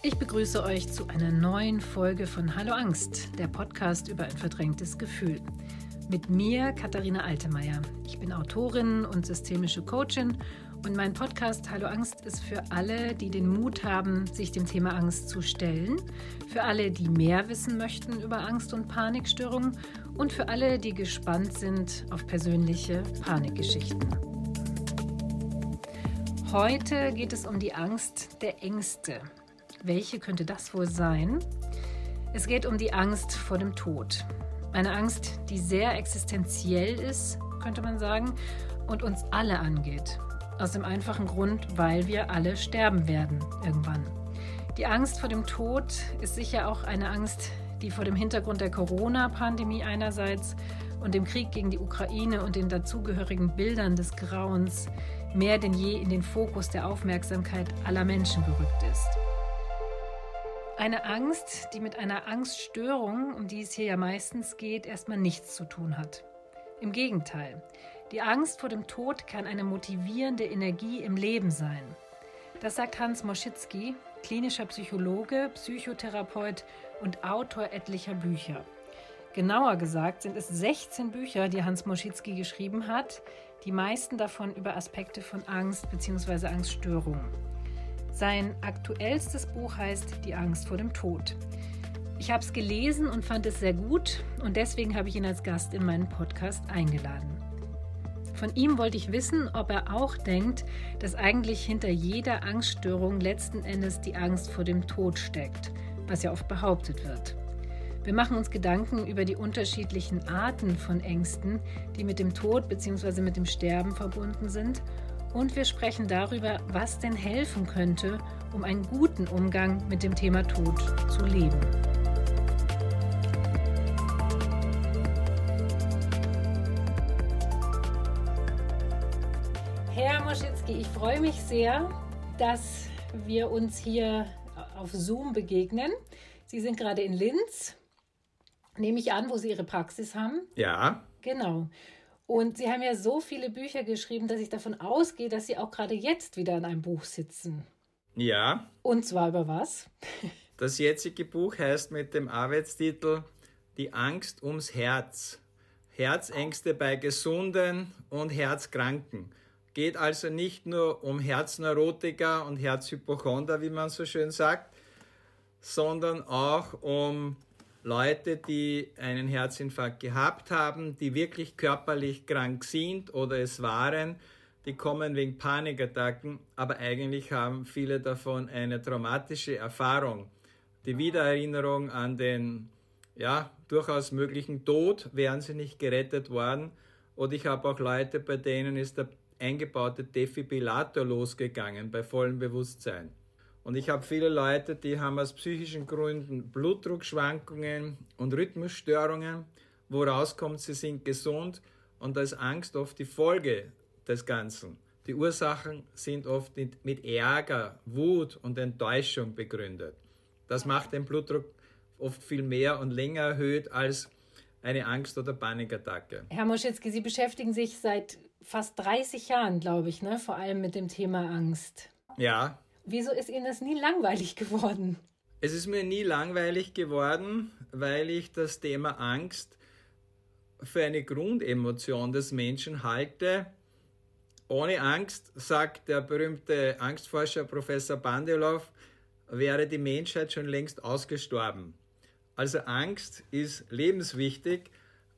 Ich begrüße euch zu einer neuen Folge von Hallo Angst, der Podcast über ein verdrängtes Gefühl. Mit mir, Katharina Altemeyer. Ich bin Autorin und systemische Coachin und mein Podcast Hallo Angst ist für alle, die den Mut haben, sich dem Thema Angst zu stellen, für alle, die mehr wissen möchten über Angst und Panikstörungen und für alle, die gespannt sind auf persönliche Panikgeschichten. Heute geht es um die Angst der Ängste. Welche könnte das wohl sein? Es geht um die Angst vor dem Tod. Eine Angst, die sehr existenziell ist, könnte man sagen, und uns alle angeht. Aus dem einfachen Grund, weil wir alle sterben werden irgendwann. Die Angst vor dem Tod ist sicher auch eine Angst, die vor dem Hintergrund der Corona-Pandemie einerseits und dem Krieg gegen die Ukraine und den dazugehörigen Bildern des Grauens mehr denn je in den Fokus der Aufmerksamkeit aller Menschen gerückt ist. Eine Angst, die mit einer Angststörung, um die es hier ja meistens geht, erstmal nichts zu tun hat. Im Gegenteil, die Angst vor dem Tod kann eine motivierende Energie im Leben sein. Das sagt Hans Moschitzky, klinischer Psychologe, Psychotherapeut und Autor etlicher Bücher. Genauer gesagt sind es 16 Bücher, die Hans Moschitzky geschrieben hat, die meisten davon über Aspekte von Angst bzw. Angststörungen. Sein aktuellstes Buch heißt Die Angst vor dem Tod. Ich habe es gelesen und fand es sehr gut und deswegen habe ich ihn als Gast in meinen Podcast eingeladen. Von ihm wollte ich wissen, ob er auch denkt, dass eigentlich hinter jeder Angststörung letzten Endes die Angst vor dem Tod steckt, was ja oft behauptet wird. Wir machen uns Gedanken über die unterschiedlichen Arten von Ängsten, die mit dem Tod bzw. mit dem Sterben verbunden sind. Und wir sprechen darüber, was denn helfen könnte, um einen guten Umgang mit dem Thema Tod zu leben. Herr Moschitzki, ich freue mich sehr, dass wir uns hier auf Zoom begegnen. Sie sind gerade in Linz, nehme ich an, wo Sie Ihre Praxis haben. Ja. Genau. Und Sie haben ja so viele Bücher geschrieben, dass ich davon ausgehe, dass Sie auch gerade jetzt wieder an einem Buch sitzen. Ja. Und zwar über was? Das jetzige Buch heißt mit dem Arbeitstitel Die Angst ums Herz. Herzängste bei Gesunden und Herzkranken. Geht also nicht nur um Herzneurotiker und Herzhypochonder, wie man so schön sagt, sondern auch um Leute, die einen Herzinfarkt gehabt haben, die wirklich körperlich krank sind oder es waren, die kommen wegen Panikattacken, aber eigentlich haben viele davon eine traumatische Erfahrung. Die Wiedererinnerung an den ja, durchaus möglichen Tod, wären sie nicht gerettet worden. Und ich habe auch Leute, bei denen ist der eingebaute Defibrillator losgegangen bei vollem Bewusstsein. Und ich habe viele Leute, die haben aus psychischen Gründen Blutdruckschwankungen und Rhythmusstörungen, wo rauskommt, sie sind gesund und da ist Angst oft die Folge des Ganzen. Die Ursachen sind oft mit Ärger, Wut und Enttäuschung begründet. Das macht den Blutdruck oft viel mehr und länger erhöht als eine Angst- oder Panikattacke. Herr Moschitzki, Sie beschäftigen sich seit fast 30 Jahren, glaube ich, ne? vor allem mit dem Thema Angst. Ja. Wieso ist Ihnen das nie langweilig geworden? Es ist mir nie langweilig geworden, weil ich das Thema Angst für eine Grundemotion des Menschen halte. Ohne Angst, sagt der berühmte Angstforscher Professor Bandelov, wäre die Menschheit schon längst ausgestorben. Also Angst ist lebenswichtig.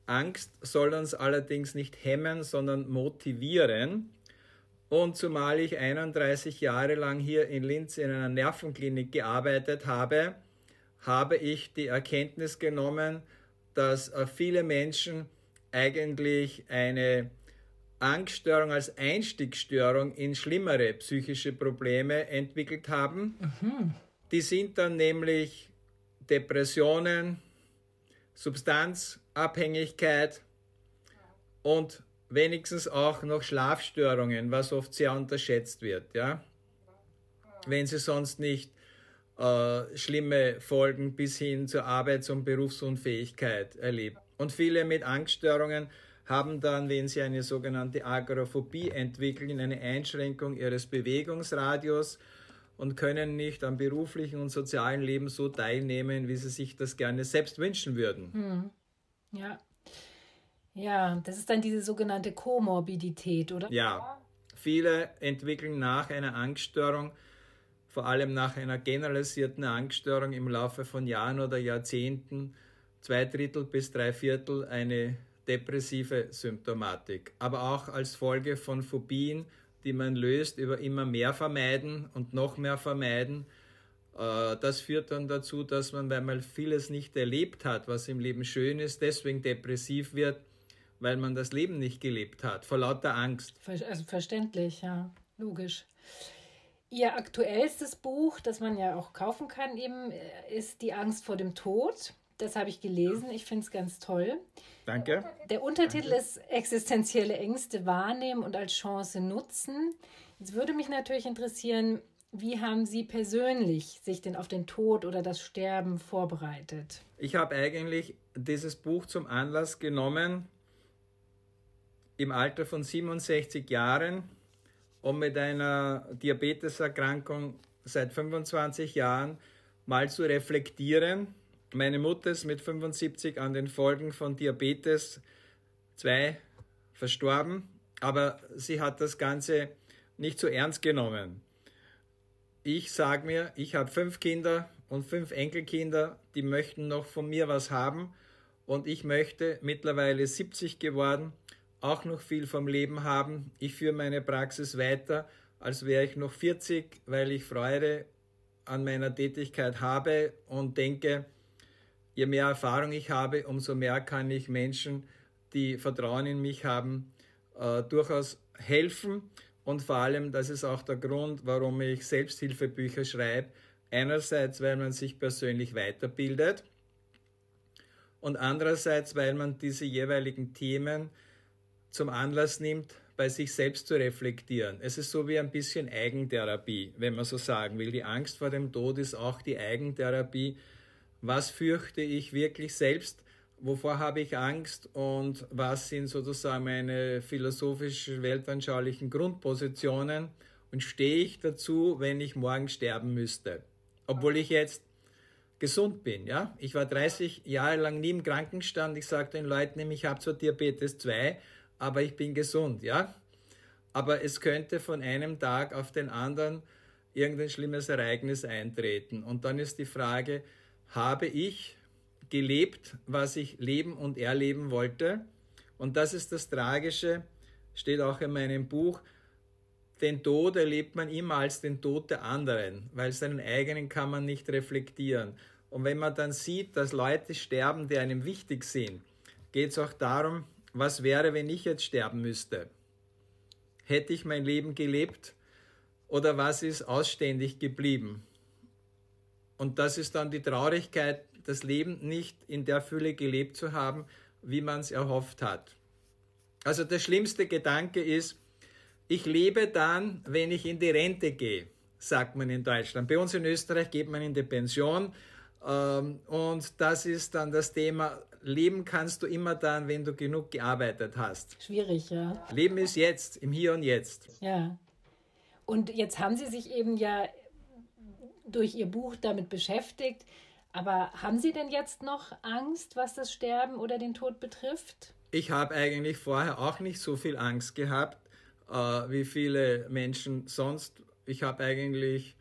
Angst soll uns allerdings nicht hemmen, sondern motivieren. Und zumal ich 31 Jahre lang hier in Linz in einer Nervenklinik gearbeitet habe, habe ich die Erkenntnis genommen, dass äh, viele Menschen eigentlich eine Angststörung als Einstiegsstörung in schlimmere psychische Probleme entwickelt haben. Mhm. Die sind dann nämlich Depressionen, Substanzabhängigkeit und wenigstens auch noch Schlafstörungen, was oft sehr unterschätzt wird, ja. Wenn sie sonst nicht äh, schlimme Folgen bis hin zur Arbeits- und Berufsunfähigkeit erlebt. Und viele mit Angststörungen haben dann, wenn sie eine sogenannte Agoraphobie entwickeln, eine Einschränkung ihres Bewegungsradius und können nicht am beruflichen und sozialen Leben so teilnehmen, wie sie sich das gerne selbst wünschen würden. Hm. Ja. Ja, das ist dann diese sogenannte Komorbidität, oder? Ja. Viele entwickeln nach einer Angststörung, vor allem nach einer generalisierten Angststörung im Laufe von Jahren oder Jahrzehnten, zwei Drittel bis drei Viertel eine depressive Symptomatik, aber auch als Folge von Phobien, die man löst über immer mehr vermeiden und noch mehr vermeiden. Äh, das führt dann dazu, dass man, weil man vieles nicht erlebt hat, was im Leben schön ist, deswegen depressiv wird, weil man das Leben nicht gelebt hat, vor lauter Angst. Also verständlich, ja, logisch. Ihr aktuellstes Buch, das man ja auch kaufen kann, eben äh, ist Die Angst vor dem Tod. Das habe ich gelesen. Ich finde es ganz toll. Danke. Der Untertitel Danke. ist Existenzielle Ängste wahrnehmen und als Chance nutzen. Jetzt würde mich natürlich interessieren, wie haben Sie persönlich sich denn auf den Tod oder das Sterben vorbereitet? Ich habe eigentlich dieses Buch zum Anlass genommen, im Alter von 67 Jahren, um mit einer Diabeteserkrankung seit 25 Jahren mal zu reflektieren meine Mutter ist mit 75 an den Folgen von Diabetes 2 verstorben, aber sie hat das Ganze nicht so ernst genommen. Ich sage mir, ich habe fünf Kinder und fünf Enkelkinder, die möchten noch von mir was haben und ich möchte mittlerweile 70 geworden, auch noch viel vom Leben haben. Ich führe meine Praxis weiter, als wäre ich noch 40, weil ich Freude an meiner Tätigkeit habe und denke, je mehr Erfahrung ich habe, umso mehr kann ich Menschen, die Vertrauen in mich haben, äh, durchaus helfen. Und vor allem, das ist auch der Grund, warum ich Selbsthilfebücher schreibe. Einerseits, weil man sich persönlich weiterbildet und andererseits, weil man diese jeweiligen Themen zum Anlass nimmt, bei sich selbst zu reflektieren. Es ist so wie ein bisschen Eigentherapie, wenn man so sagen will. Die Angst vor dem Tod ist auch die Eigentherapie, was fürchte ich wirklich selbst, wovor habe ich Angst und was sind sozusagen meine philosophisch weltanschaulichen Grundpositionen und stehe ich dazu, wenn ich morgen sterben müsste, obwohl ich jetzt gesund bin, ja? Ich war 30 Jahre lang nie im Krankenstand. Ich sage den Leuten, ich habe zwar Diabetes 2, aber ich bin gesund, ja? Aber es könnte von einem Tag auf den anderen irgendein schlimmes Ereignis eintreten. Und dann ist die Frage, habe ich gelebt, was ich leben und erleben wollte. Und das ist das Tragische, steht auch in meinem Buch. Den Tod erlebt man immer als den Tod der anderen, weil seinen eigenen kann man nicht reflektieren. Und wenn man dann sieht, dass Leute sterben, die einem wichtig sind, geht es auch darum, was wäre, wenn ich jetzt sterben müsste? Hätte ich mein Leben gelebt oder was ist ausständig geblieben? Und das ist dann die Traurigkeit, das Leben nicht in der Fülle gelebt zu haben, wie man es erhofft hat. Also der schlimmste Gedanke ist, ich lebe dann, wenn ich in die Rente gehe, sagt man in Deutschland. Bei uns in Österreich geht man in die Pension ähm, und das ist dann das Thema, leben kannst du immer dann, wenn du genug gearbeitet hast. Schwierig, ja. Leben ist jetzt, im Hier und Jetzt. Ja. Und jetzt haben Sie sich eben ja durch Ihr Buch damit beschäftigt. Aber haben Sie denn jetzt noch Angst, was das Sterben oder den Tod betrifft? Ich habe eigentlich vorher auch nicht so viel Angst gehabt, äh, wie viele Menschen sonst. Ich habe eigentlich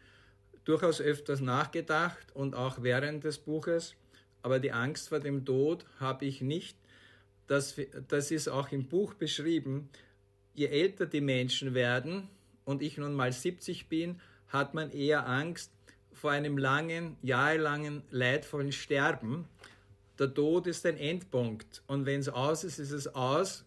durchaus öfters nachgedacht und auch während des Buches. Aber die Angst vor dem Tod habe ich nicht. Das, das ist auch im Buch beschrieben. Je älter die Menschen werden und ich nun mal 70 bin, hat man eher Angst, vor einem langen, jahrelangen, leidvollen Sterben. Der Tod ist ein Endpunkt und wenn es aus ist, ist es aus.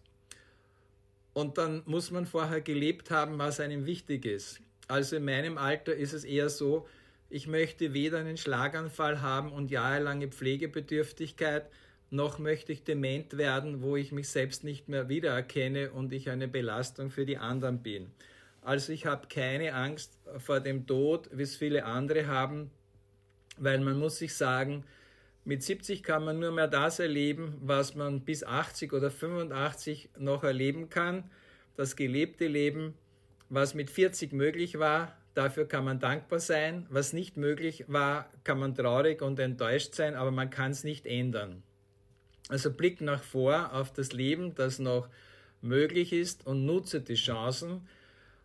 Und dann muss man vorher gelebt haben, was einem wichtig ist. Also in meinem Alter ist es eher so, ich möchte weder einen Schlaganfall haben und jahrelange Pflegebedürftigkeit, noch möchte ich dement werden, wo ich mich selbst nicht mehr wiedererkenne und ich eine Belastung für die anderen bin. Also ich habe keine Angst vor dem Tod, wie es viele andere haben, weil man muss sich sagen, mit 70 kann man nur mehr das erleben, was man bis 80 oder 85 noch erleben kann. Das gelebte Leben, was mit 40 möglich war, Dafür kann man dankbar sein. Was nicht möglich war, kann man traurig und enttäuscht sein, aber man kann es nicht ändern. Also blick nach vor auf das Leben, das noch möglich ist und nutze die Chancen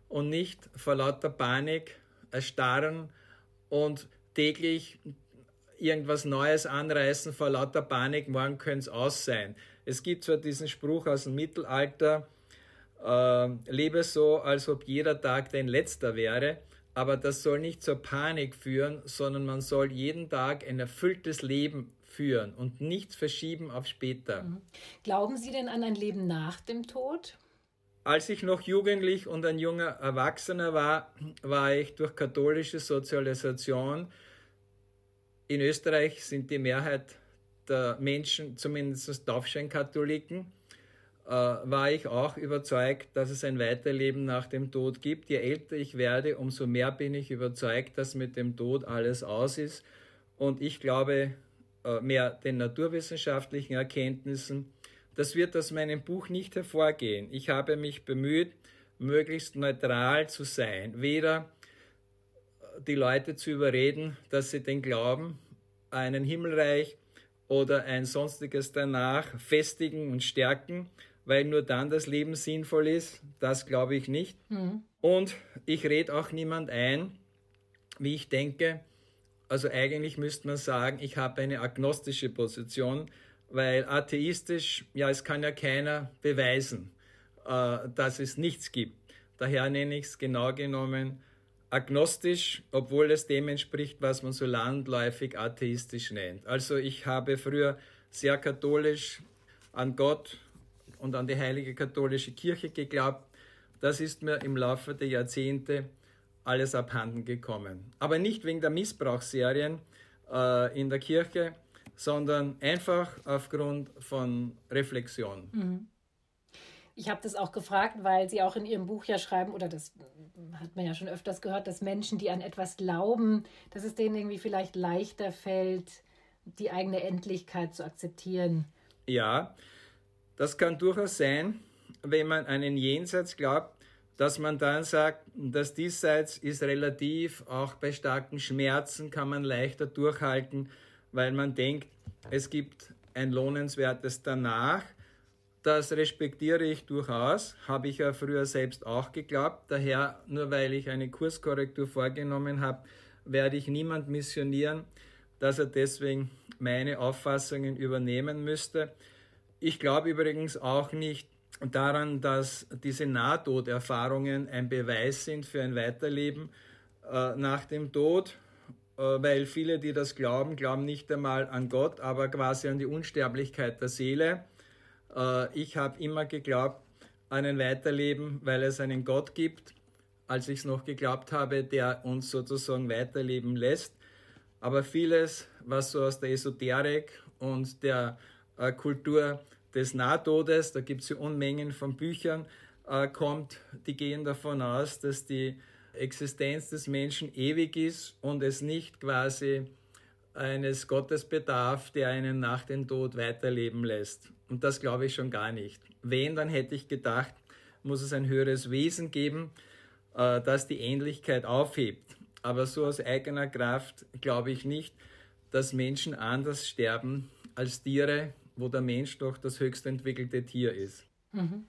und nicht vor lauter Panik erstarren und täglich irgendwas Neues anreißen vor lauter Panik, morgen könnte es aus sein. Es gibt zwar diesen Spruch aus dem Mittelalter, äh, lebe so, als ob jeder Tag dein letzter wäre, aber das soll nicht zur Panik führen, sondern man soll jeden Tag ein erfülltes Leben führen und nichts verschieben auf später. Mhm. Glauben Sie denn an ein Leben nach dem Tod? Als ich noch jugendlich und ein junger Erwachsener war, war ich durch katholische Sozialisation. In Österreich sind die Mehrheit der Menschen zumindest Taufscheinkatholiken war ich auch überzeugt, dass es ein Weiterleben nach dem Tod gibt. Je älter ich werde, umso mehr bin ich überzeugt, dass mit dem Tod alles aus ist. Und ich glaube äh, mehr den naturwissenschaftlichen Erkenntnissen. Das wird aus meinem Buch nicht hervorgehen. Ich habe mich bemüht, möglichst neutral zu sein. Weder die Leute zu überreden, dass sie den Glauben einen Himmelreich oder ein sonstiges danach festigen und stärken, weil nur dann das Leben sinnvoll ist. Das glaube ich nicht. Mhm. Und ich rede auch niemand ein, wie ich denke. Also eigentlich müsste man sagen, ich habe eine agnostische Position, weil atheistisch, ja, es kann ja keiner beweisen, äh, dass es nichts gibt. Daher nenne ich es genau genommen agnostisch, obwohl es dem entspricht, was man so landläufig atheistisch nennt. Also ich habe früher sehr katholisch an Gott und an die heilige katholische Kirche geglaubt. Das ist mir im Laufe der Jahrzehnte alles abhanden gekommen. Aber nicht wegen der Missbrauchsserien äh, in der Kirche, sondern einfach aufgrund von Reflexion. Mhm. Ich habe das auch gefragt, weil Sie auch in Ihrem Buch ja schreiben, oder das hat man ja schon öfters gehört, dass Menschen, die an etwas glauben, dass es denen irgendwie vielleicht leichter fällt, die eigene Endlichkeit zu akzeptieren. Ja, das kann durchaus sein, wenn man an einen Jenseits glaubt, dass man dann sagt, das Diesseits ist relativ, auch bei starken Schmerzen kann man leichter durchhalten, weil man denkt, es gibt ein lohnenswertes Danach. Das respektiere ich durchaus, habe ich ja früher selbst auch geglaubt. Daher, nur weil ich eine Kurskorrektur vorgenommen habe, werde ich niemand missionieren, dass er deswegen meine Auffassungen übernehmen müsste. Ich glaube übrigens auch nicht, daran, dass diese Nahtoderfahrungen ein Beweis sind für ein Weiterleben äh, nach dem Tod, äh, weil viele, die das glauben, glauben nicht einmal an Gott, aber quasi an die Unsterblichkeit der Seele. Äh, ich habe immer geglaubt an ein Weiterleben, weil es einen Gott gibt, als ich es noch geglaubt habe, der uns sozusagen weiterleben lässt. Aber vieles, was so aus der Esoterik und der Kultur des Nahtodes, da gibt es ja Unmengen von Büchern, äh, kommt, die gehen davon aus, dass die Existenz des Menschen ewig ist und es nicht quasi eines Gottes bedarf, der einen nach dem Tod weiterleben lässt. Und das glaube ich schon gar nicht. Wenn, dann hätte ich gedacht, muss es ein höheres Wesen geben, äh, das die Ähnlichkeit aufhebt. Aber so aus eigener Kraft glaube ich nicht, dass Menschen anders sterben als Tiere, wo der Mensch doch das höchst entwickelte Tier ist. Mhm.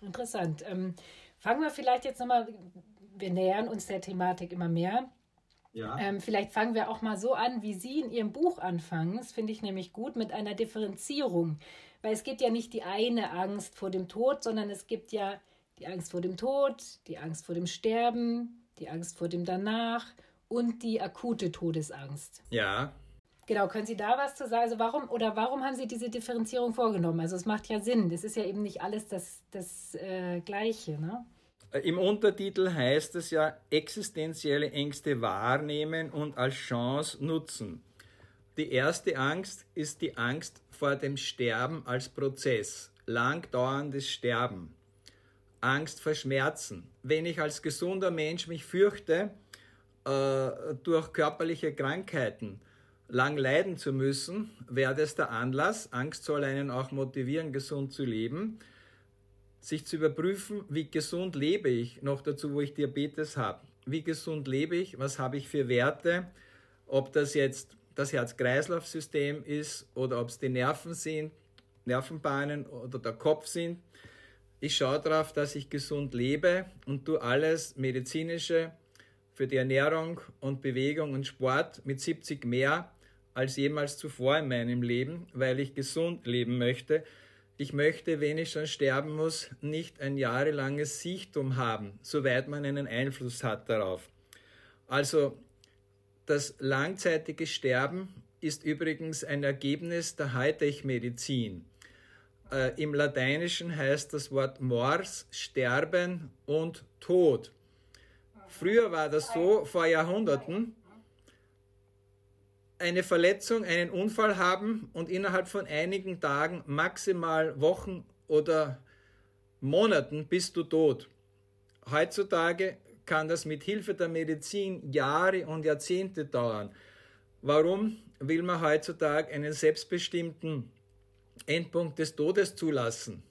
Interessant. Ähm, fangen wir vielleicht jetzt nochmal, wir nähern uns der Thematik immer mehr. Ja. Ähm, vielleicht fangen wir auch mal so an, wie Sie in Ihrem Buch anfangen. Das finde ich nämlich gut mit einer Differenzierung. Weil es gibt ja nicht die eine Angst vor dem Tod, sondern es gibt ja die Angst vor dem Tod, die Angst vor dem Sterben, die Angst vor dem Danach und die akute Todesangst. Ja, Genau, können Sie da was zu sagen? Also warum oder warum haben Sie diese Differenzierung vorgenommen? Also es macht ja Sinn. Das ist ja eben nicht alles das, das äh, Gleiche, ne? Äh, Im Untertitel heißt es ja existenzielle Ängste wahrnehmen und als Chance nutzen. Die erste Angst ist die Angst vor dem Sterben als Prozess, langdauerndes Sterben. Angst vor Schmerzen. Wenn ich als gesunder Mensch mich fürchte äh, durch körperliche Krankheiten, lang leiden zu müssen, wäre das der Anlass. Angst soll einen auch motivieren, gesund zu leben. Sich zu überprüfen, wie gesund lebe ich, noch dazu, wo ich Diabetes habe. wie gesund lebe ich, was habe ich für Werte, ob das jetzt das Herz-Kreislauf-System ist oder ob es die Nerven sind, Nervenbahnen oder der Kopf sind. Ich schaue darauf, dass ich gesund lebe und tue alles medizinische für die Ernährung und Bewegung und Sport mit 70 mehr als jemals zuvor in meinem Leben, weil ich gesund leben möchte. Ich möchte, wenn ich schon sterben muss, nicht ein jahrelanges Sichtum haben, soweit man einen Einfluss hat darauf. Also das langzeitige Sterben ist übrigens ein Ergebnis der Hightech-Medizin. Äh, Im Lateinischen heißt das Wort Mors Sterben und Tod. Früher war das so, vor Jahrhunderten, eine Verletzung, einen Unfall haben und innerhalb von einigen Tagen, maximal Wochen oder Monaten bist du tot. Heutzutage kann das mit Hilfe der Medizin Jahre und Jahrzehnte dauern. Warum will man heutzutage einen selbstbestimmten Endpunkt des Todes zulassen?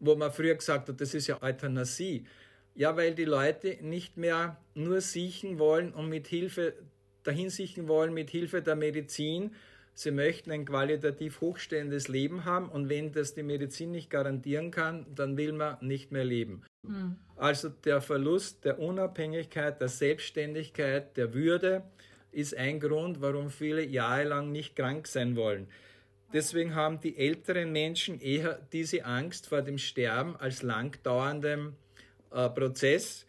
Wo man früher gesagt hat, das ist ja Euthanasie. Ja, weil die Leute nicht mehr nur siechen wollen und mit Hilfe dahin siechen wollen mit Hilfe der Medizin. Sie möchten ein qualitativ hochstehendes Leben haben und wenn das die Medizin nicht garantieren kann, dann will man nicht mehr leben. Mhm. Also der Verlust der Unabhängigkeit, der Selbstständigkeit, der Würde ist ein Grund, warum viele jahrelang nicht krank sein wollen. Deswegen haben die älteren Menschen eher diese Angst vor dem Sterben als langdauerndem äh, Prozess,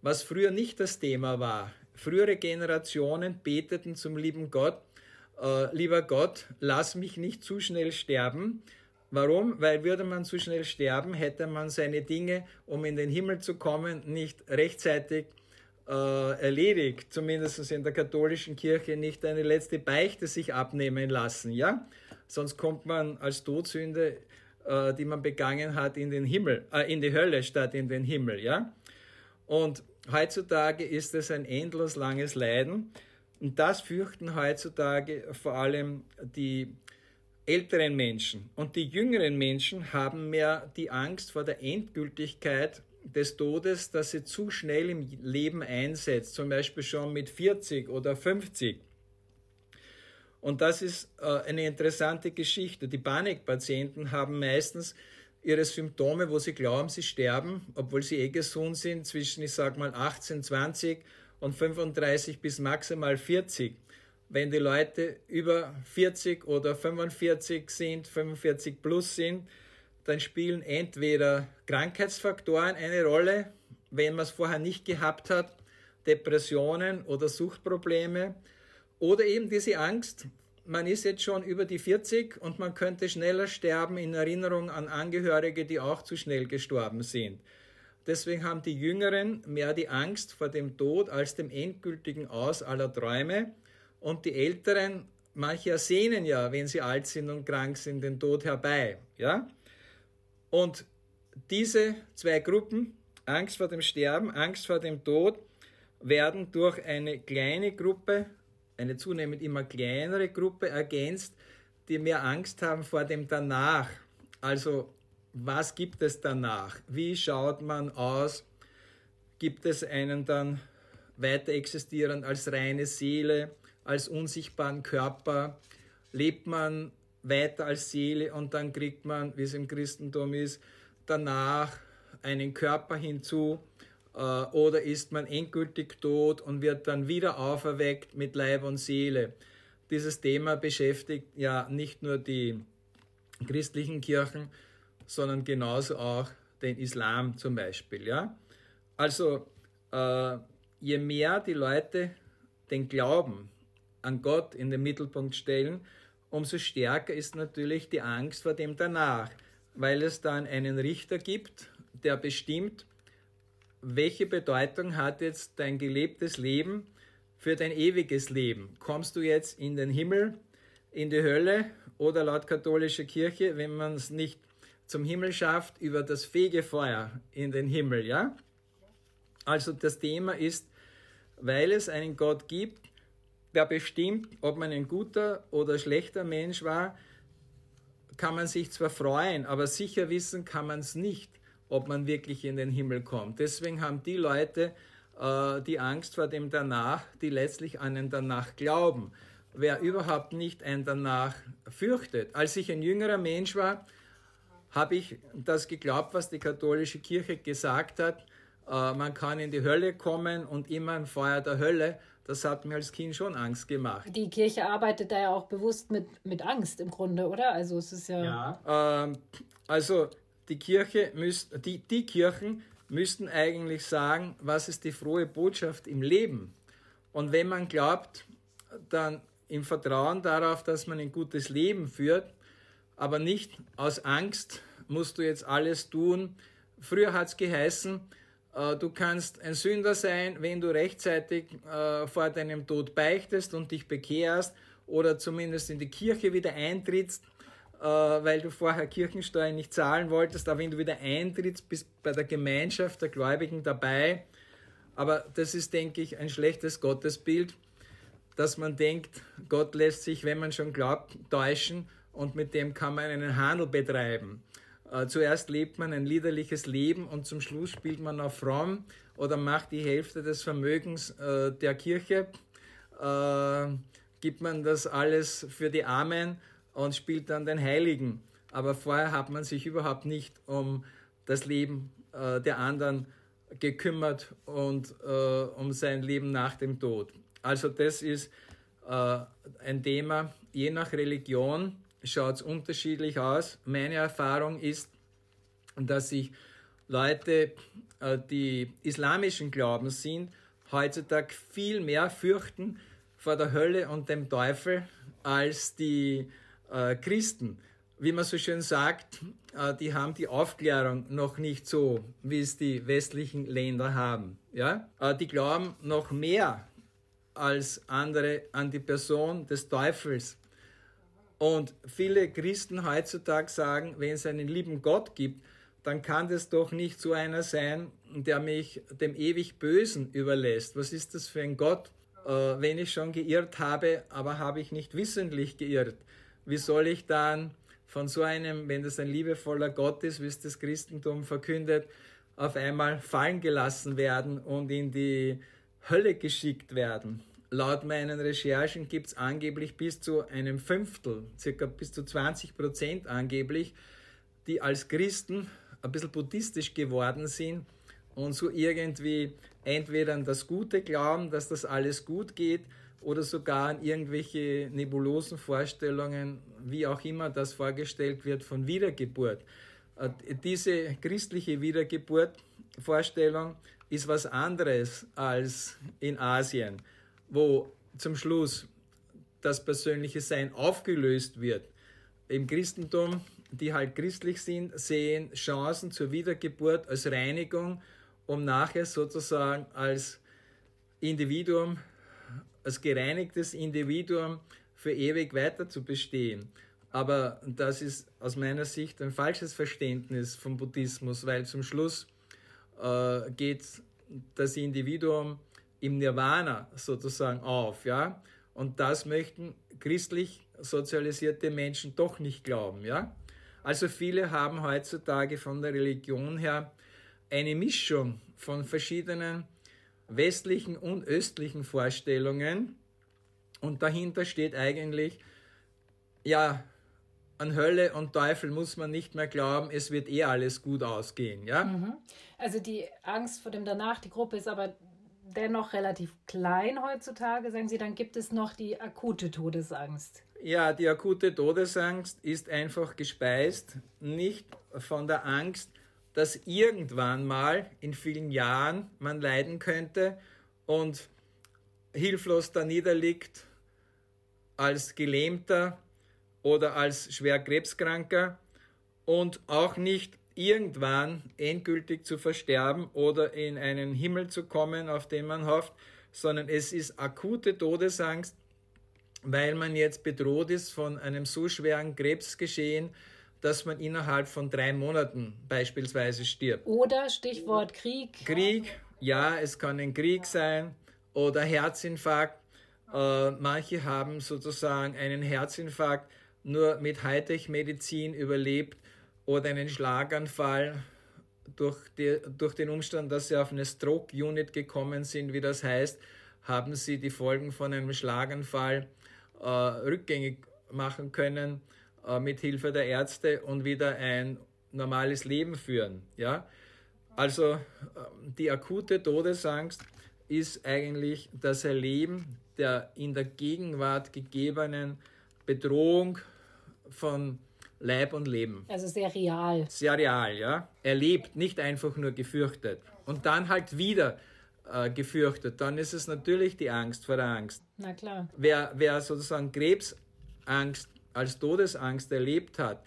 was früher nicht das Thema war. Frühere Generationen beteten zum lieben Gott, äh, lieber Gott, lass mich nicht zu schnell sterben. Warum? Weil würde man zu schnell sterben, hätte man seine Dinge, um in den Himmel zu kommen, nicht rechtzeitig äh, erledigt. Zumindest in der katholischen Kirche nicht eine letzte Beichte sich abnehmen lassen. Ja? Sonst kommt man als Todsünde äh, die man begangen hat, in den Himmel, äh, in die Hölle statt in den Himmel, ja. Und heutzutage ist es ein endlos langes Leiden. Und das fürchten heutzutage vor allem die älteren Menschen. Und die jüngeren Menschen haben mehr die Angst vor der Endgültigkeit des Todes, dass sie zu schnell im Leben einsetzt, zum Beispiel schon mit 40 oder 50. Und das ist äh, eine interessante Geschichte. Die Panikpatienten haben meistens ihre Symptome, wo sie glauben, sie sterben, obwohl sie eh gesund sind, zwischen, ich sag mal, 18, 20 und 35 bis maximal 40. Wenn die Leute über 40 oder 45 sind, 45 plus sind, dann spielen entweder Krankheitsfaktoren eine Rolle, wenn man es vorher nicht gehabt hat, Depressionen oder Suchtprobleme, oder eben diese Angst, man ist jetzt schon über die 40 und man könnte schneller sterben in Erinnerung an Angehörige, die auch zu schnell gestorben sind. Deswegen haben die Jüngeren mehr die Angst vor dem Tod als dem endgültigen Aus aller Träume und die Älteren, manche ersehnen ja, wenn sie alt sind und krank sind, den Tod herbei. Ja? Und diese zwei Gruppen, Angst vor dem Sterben, Angst vor dem Tod, werden durch eine kleine Gruppe eine zunehmend immer kleinere Gruppe ergänzt, die mehr Angst haben vor dem Danach. Also was gibt es danach? Wie schaut man aus? Gibt es einen dann weiter existieren als reine Seele, als unsichtbaren Körper? Lebt man weiter als Seele und dann kriegt man, wie es im Christentum ist, danach einen Körper hinzu? Äh, oder ist man endgültig tot und wird dann wieder auferweckt mit Leib und Seele. Dieses Thema beschäftigt ja nicht nur die christlichen Kirchen, sondern genauso auch den Islam zum Beispiel. Ja? Also äh, je mehr die Leute den Glauben an Gott in den Mittelpunkt stellen, umso stärker ist natürlich die Angst vor dem danach, weil es dann einen Richter gibt, der bestimmt, welche Bedeutung hat jetzt dein gelebtes Leben für dein ewiges Leben? Kommst du jetzt in den Himmel, in die Hölle oder laut katholischer Kirche, wenn man es nicht zum Himmel schafft, über das Fegefeuer in den Himmel, ja? Also das Thema ist, weil es einen Gott gibt, der bestimmt, ob man ein guter oder schlechter Mensch war, kann man sich zwar freuen, aber sicher wissen kann man es nicht ob man wirklich in den Himmel kommt. Deswegen haben die Leute äh, die Angst vor dem Danach, die letztlich an den Danach glauben. Wer überhaupt nicht ein Danach fürchtet. Als ich ein jüngerer Mensch war, habe ich das geglaubt, was die katholische Kirche gesagt hat. Äh, man kann in die Hölle kommen und immer ein Feuer der Hölle. Das hat mir als Kind schon Angst gemacht. Die Kirche arbeitet da ja auch bewusst mit, mit Angst im Grunde, oder? Also es ist ja. ja. Ähm, also die Kirche müsst, die, die Kirchen müssten eigentlich sagen, was ist die frohe Botschaft im Leben. Und wenn man glaubt, dann im Vertrauen darauf, dass man ein gutes Leben führt, aber nicht aus Angst musst du jetzt alles tun. Früher hat es geheißen, äh, du kannst ein Sünder sein, wenn du rechtzeitig äh, vor deinem Tod beichtest und dich bekehrst oder zumindest in die Kirche wieder eintrittst weil du vorher Kirchensteuer nicht zahlen wolltest, aber wenn du wieder eintrittst, bist bei der Gemeinschaft der Gläubigen dabei. Aber das ist, denke ich, ein schlechtes Gottesbild, dass man denkt, Gott lässt sich, wenn man schon glaubt, täuschen und mit dem kann man einen Handel betreiben. Äh, zuerst lebt man ein liederliches Leben und zum Schluss spielt man auf fromm oder macht die Hälfte des Vermögens äh, der Kirche, gibt man das alles für die Armen und spielt dann den Heiligen. Aber vorher hat man sich überhaupt nicht um das Leben äh, der anderen gekümmert und äh, um sein Leben nach dem Tod. Also das ist äh, ein Thema. Je nach Religion schaut es unterschiedlich aus. Meine Erfahrung ist, dass sich Leute, äh, die islamischen Glaubens sind, heutzutage viel mehr fürchten vor der Hölle und dem Teufel als die äh, Christen, wie man so schön sagt, äh, die haben die Aufklärung noch nicht so, wie es die westlichen Länder haben. Ja? Äh, die glauben noch mehr als andere an die Person des Teufels. Und viele Christen heutzutage sagen, wenn es einen lieben Gott gibt, dann kann das doch nicht so einer sein, der mich dem ewig Bösen überlässt. Was ist das für ein Gott? Äh, wenn ich schon geirrt habe, aber habe ich nicht wissentlich geirrt wie soll ich dann von so einem, wenn das ein liebevoller Gott ist, wie es das Christentum verkündet, auf einmal fallen gelassen werden und in die Hölle geschickt werden. Laut meinen Recherchen gibt es angeblich bis zu einem Fünftel, circa bis zu 20 Prozent angeblich, die als Christen ein bisschen buddhistisch geworden sind und so irgendwie entweder an das Gute glauben, dass das alles gut geht, oder sogar an irgendwelche nebulosen Vorstellungen, wie auch immer das vorgestellt wird, von Wiedergeburt. Äh, diese christliche Wiedergeburt-Vorstellung ist was anderes als in Asien, wo zum Schluss das persönliche Sein aufgelöst wird. Im Christentum, die halt christlich sind, sehen Chancen zur Wiedergeburt als Reinigung, um nachher sozusagen als Individuum als gereinigtes Individuum für ewig weiter zu bestehen. Aber das ist aus meiner Sicht ein falsches Verständnis vom Buddhismus, weil zum Schluss äh, geht das Individuum im Nirvana sozusagen auf, ja. Und das möchten christlich sozialisierte Menschen doch nicht glauben, ja. Also viele haben heutzutage von der Religion her eine Mischung von verschiedenen westlichen und östlichen Vorstellungen. Und dahinter steht eigentlich, ja, an Hölle und Teufel muss man nicht mehr glauben, es wird eh alles gut ausgehen, ja? Mhm. Also die Angst vor dem Danach, die Gruppe ist aber dennoch relativ klein heutzutage, sagen Sie, dann gibt es noch die akute Todesangst. Ja, die akute Todesangst ist einfach gespeist, nicht von der Angst, dass irgendwann mal in vielen Jahren man leiden könnte und hilflos da niederliegt als Gelähmter oder als schwer Krebskranker und auch nicht irgendwann endgültig zu versterben oder in einen Himmel zu kommen, auf den man hofft, sondern es ist akute Todesangst, weil man jetzt bedroht ist von einem so schweren Krebsgeschehen, dass man innerhalb von drei Monaten beispielsweise stirbt. Oder Stichwort Krieg. Krieg, ja, es kann ein Krieg sein oder Herzinfarkt. Äh, manche haben sozusagen einen Herzinfarkt nur mit Hightech-Medizin überlebt oder einen Schlaganfall durch, die, durch den Umstand, dass sie auf eine Stroke-Unit gekommen sind, wie das heißt, haben sie die Folgen von einem Schlaganfall äh, rückgängig machen können äh, mit Hilfe der Ärzte und wieder ein normales Leben führen. Ja? Also äh, die akute Todesangst ist eigentlich das Erleben der in der Gegenwart gegebenen Bedrohung von Leib und Leben. Also sehr real. Sehr real, ja. Erlebt, nicht einfach nur gefürchtet. Und dann halt wieder äh, gefürchtet. Dann ist es natürlich die Angst vor der Angst. Na klar. Wer, wer sozusagen Krebsangst als Todesangst erlebt hat,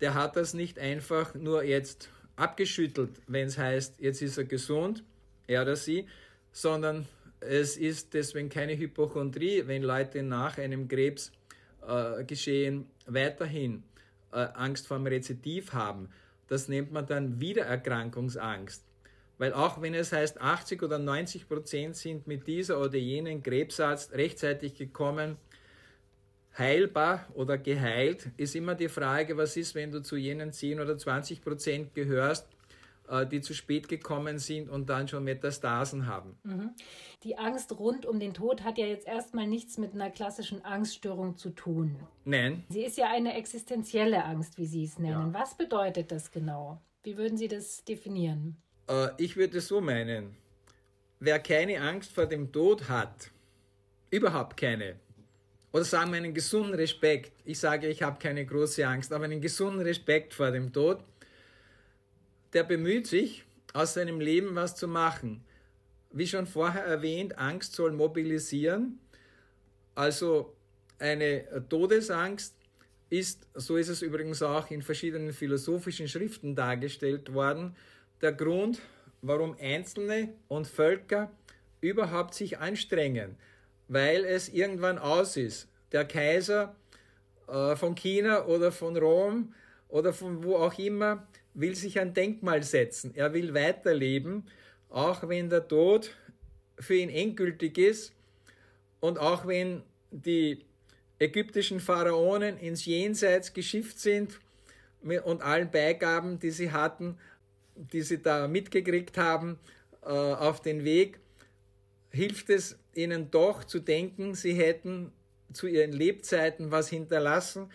der hat das nicht einfach nur jetzt abgeschüttelt, wenn es heißt, jetzt ist er gesund, er oder sie, sondern es ist deswegen keine Hypochondrie, wenn Leute nach einem Krebsgeschehen äh, weiterhin äh, Angst vor dem Rezidiv haben. Das nennt man dann Wiedererkrankungsangst. Weil auch wenn es heißt, 80 oder 90 Prozent sind mit dieser oder jenen Krebsarzt rechtzeitig gekommen, heilbar oder geheilt, ist immer die Frage, was ist, wenn du zu jenen 10 oder 20 Prozent gehörst, äh, die zu spät gekommen sind und dann schon Metastasen haben. Mhm. Die Angst rund um den Tod hat ja jetzt erstmal nichts mit einer klassischen Angststörung zu tun. Nein. Sie ist ja eine existenzielle Angst, wie Sie es nennen. Ja. Was bedeutet das genau? Wie würden Sie das definieren? Äh, ich würde es so meinen. Wer keine Angst vor dem Tod hat, überhaupt keine, oder sagen wir einen gesunden Respekt, ich sage, ich habe keine große Angst, aber einen gesunden Respekt vor dem Tod, der bemüht sich, aus seinem Leben was zu machen. Wie schon vorher erwähnt, Angst soll mobilisieren. Also eine Todesangst ist, so ist es übrigens auch in verschiedenen philosophischen Schriften dargestellt worden, der Grund, warum Einzelne und Völker überhaupt sich anstrengen, weil es irgendwann aus ist. Der Kaiser äh, von China oder von Rom oder von wo auch immer will sich ein Denkmal setzen. Er will weiterleben, auch wenn der Tod für ihn endgültig ist und auch wenn die ägyptischen Pharaonen ins Jenseits geschifft sind und allen Beigaben, die sie hatten, die sie da mitgekriegt haben, äh, auf den Weg, hilft es ihnen doch zu denken, sie hätten zu ihren Lebzeiten was hinterlassen,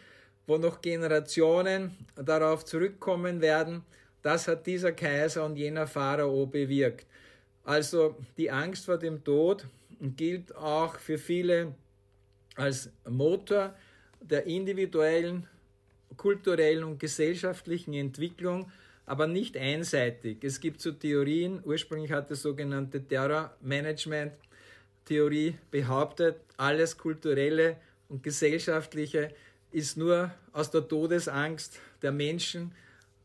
wo noch Generationen darauf zurückkommen werden, das hat dieser Kaiser und jener Pharao bewirkt. Also die Angst vor dem Tod gilt auch für viele als Motor der individuellen, kulturellen und gesellschaftlichen Entwicklung aber nicht einseitig. Es gibt so Theorien, ursprünglich hat das sogenannte Terror-Management-Theorie behauptet, alles kulturelle und gesellschaftliche ist nur aus der Todesangst der Menschen,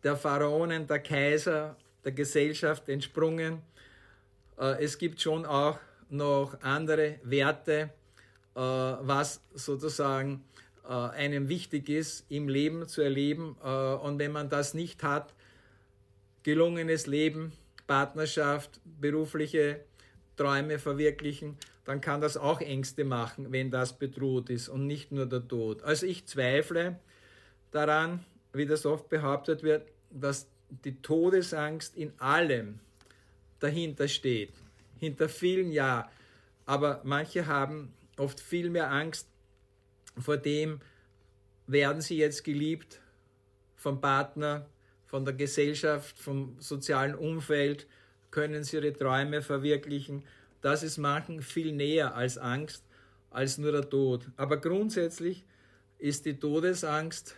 der Pharaonen, der Kaiser, der Gesellschaft entsprungen. Äh, es gibt schon auch noch andere Werte, äh, was sozusagen äh, einem wichtig ist, im Leben zu erleben. Und wenn man das nicht hat, gelungenes Leben, Partnerschaft, berufliche Träume verwirklichen, dann kann das auch Ängste machen, wenn das bedroht ist und nicht nur der Tod. Also ich zweifle daran, wie das oft behauptet wird, dass die Todesangst in allem dahinter steht, hinter vielen ja. Aber manche haben oft viel mehr Angst vor dem, werden sie jetzt geliebt vom Partner, von der Gesellschaft, vom sozialen Umfeld, können sie ihre Träume verwirklichen. Das ist manchen viel näher als Angst, als nur der Tod. Aber grundsätzlich ist die Todesangst,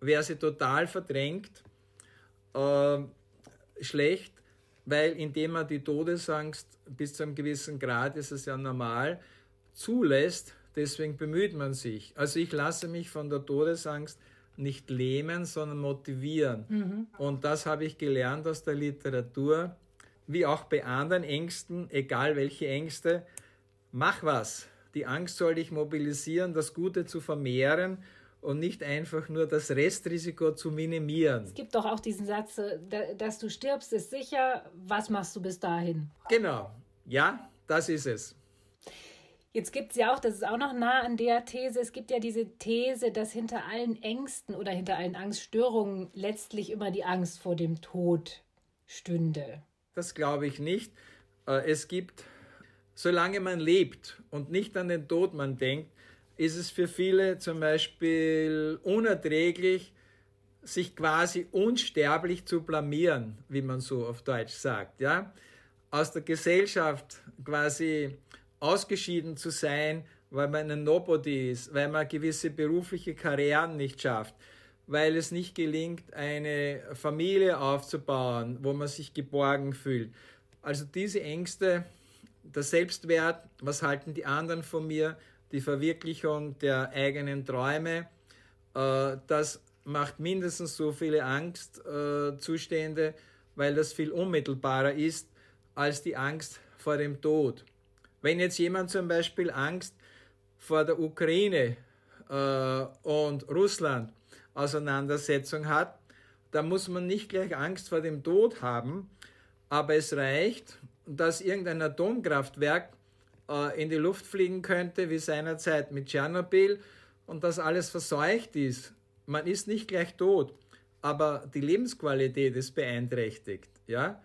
wer sie total verdrängt, äh, schlecht, weil indem man die Todesangst bis zu einem gewissen Grad, ist es ja normal, zulässt, deswegen bemüht man sich. Also ich lasse mich von der Todesangst nicht lähmen, sondern motivieren. Mhm. Und das habe ich gelernt aus der Literatur, wie auch bei anderen Ängsten, egal welche Ängste, mach was. Die Angst soll dich mobilisieren, das Gute zu vermehren und nicht einfach nur das Restrisiko zu minimieren. Es gibt doch auch diesen Satz, äh, dass du stirbst, ist sicher. Was machst du bis dahin? Genau. Ja, das ist es. Jetzt gibt es ja auch, das ist auch noch nah an der These, es gibt ja diese These, dass hinter allen Ängsten oder hinter allen Angststörungen letztlich immer die Angst vor dem Tod stünde. Das glaube ich nicht. Äh, es gibt, solange man lebt und nicht an den Tod man denkt, ist es für viele zum Beispiel unerträglich, sich quasi unsterblich zu blamieren, wie man so auf Deutsch sagt, ja, aus der Gesellschaft quasi ausgeschieden zu sein, weil man ein Nobody ist, weil man gewisse berufliche Karrieren nicht schafft, weil es nicht gelingt, eine Familie aufzubauen, wo man sich geborgen fühlt. Also diese Ängste, der Selbstwert, was halten die anderen von mir, die Verwirklichung der eigenen Träume, äh, das macht mindestens so viele Angstzustände, äh, weil das viel unmittelbarer ist als die Angst vor dem Tod. Wenn jetzt jemand zum Beispiel Angst vor der Ukraine äh, und Russland Auseinandersetzung hat, dann muss man nicht gleich Angst vor dem Tod haben, aber es reicht, dass irgendein Atomkraftwerk äh, in die Luft fliegen könnte, wie seinerzeit mit Tschernobyl, und dass alles verseucht ist man ist nicht gleich tot, aber die Lebensqualität ist beeinträchtigt. Ja?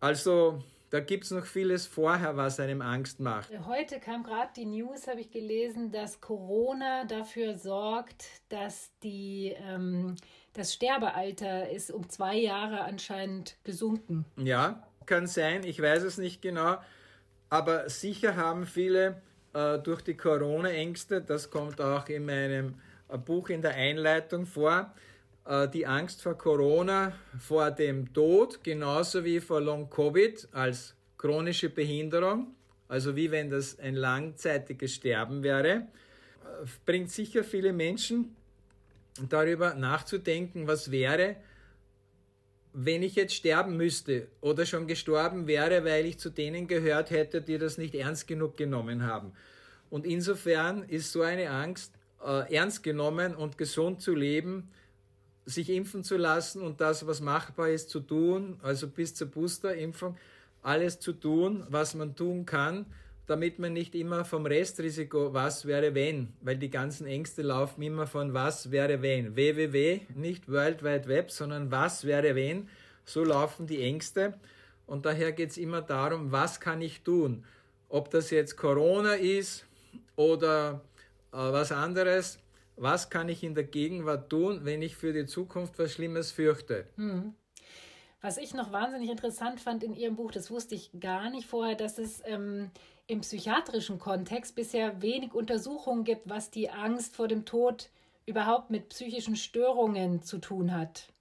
Also da gibt es noch vieles vorher, was einem Angst macht. Heute kam gerade die News, habe ich gelesen, dass Corona dafür sorgt, dass die, ähm, das Sterbealter ist um zwei Jahre anscheinend gesunken. Ja, kann sein, ich weiß es nicht genau, aber sicher haben viele äh, durch die Corona-Ängste, das kommt auch in meinem ein Buch in der Einleitung vor, äh, die Angst vor Corona, vor dem Tod, genauso wie vor Long-Covid als chronische Behinderung, also wie wenn das ein langzeitiges Sterben wäre, äh, bringt sicher viele Menschen darüber nachzudenken, was wäre, wenn ich jetzt sterben müsste oder schon gestorben wäre, weil ich zu denen gehört hätte, die das nicht ernst genug genommen haben. Und insofern ist so eine Angst äh, ernst genommen und gesund zu leben, sich impfen zu lassen und das, was machbar ist, zu tun, also bis zur Boosterimpfung, alles zu tun, was man tun kann, damit man nicht immer vom Restrisiko was wäre wenn, weil die ganzen Ängste laufen immer von was wäre wenn. www, nicht World Wide Web, sondern was wäre wenn. So laufen die Ängste und daher geht es immer darum, was kann ich tun. Ob das jetzt Corona ist oder äh, was anderes. Was kann ich in der Gegenwart tun, wenn ich für die Zukunft was Schlimmes fürchte? Hm. Was ich noch wahnsinnig interessant fand in Ihrem Buch, das wusste ich gar nicht vorher, dass es ähm, im psychiatrischen Kontext bisher wenig Untersuchungen gibt, was die Angst vor dem Tod überhaupt mit psychischen Störungen zu tun hat.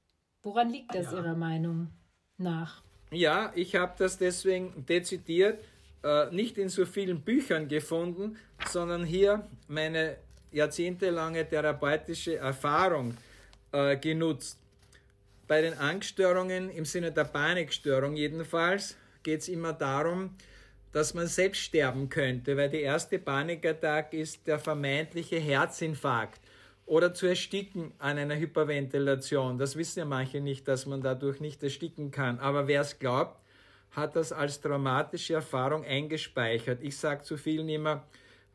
Woran liegt das ja. Ihrer Meinung nach? Ja, ich habe das deswegen dezidiert äh, nicht in so vielen Büchern gefunden, sondern hier meine jahrzehntelange therapeutische Erfahrung äh, genutzt. Bei den Angststörungen im Sinne der Panikstörung jedenfalls geht es immer darum, dass man selbst sterben könnte, weil die erste Panikattacke ist der vermeintliche Herzinfarkt oder zu ersticken an einer Hyperventilation. Das wissen ja manche nicht, dass man dadurch nicht ersticken kann. Aber wer es glaubt, hat das als traumatische Erfahrung eingespeichert. Ich sage zu vielen immer,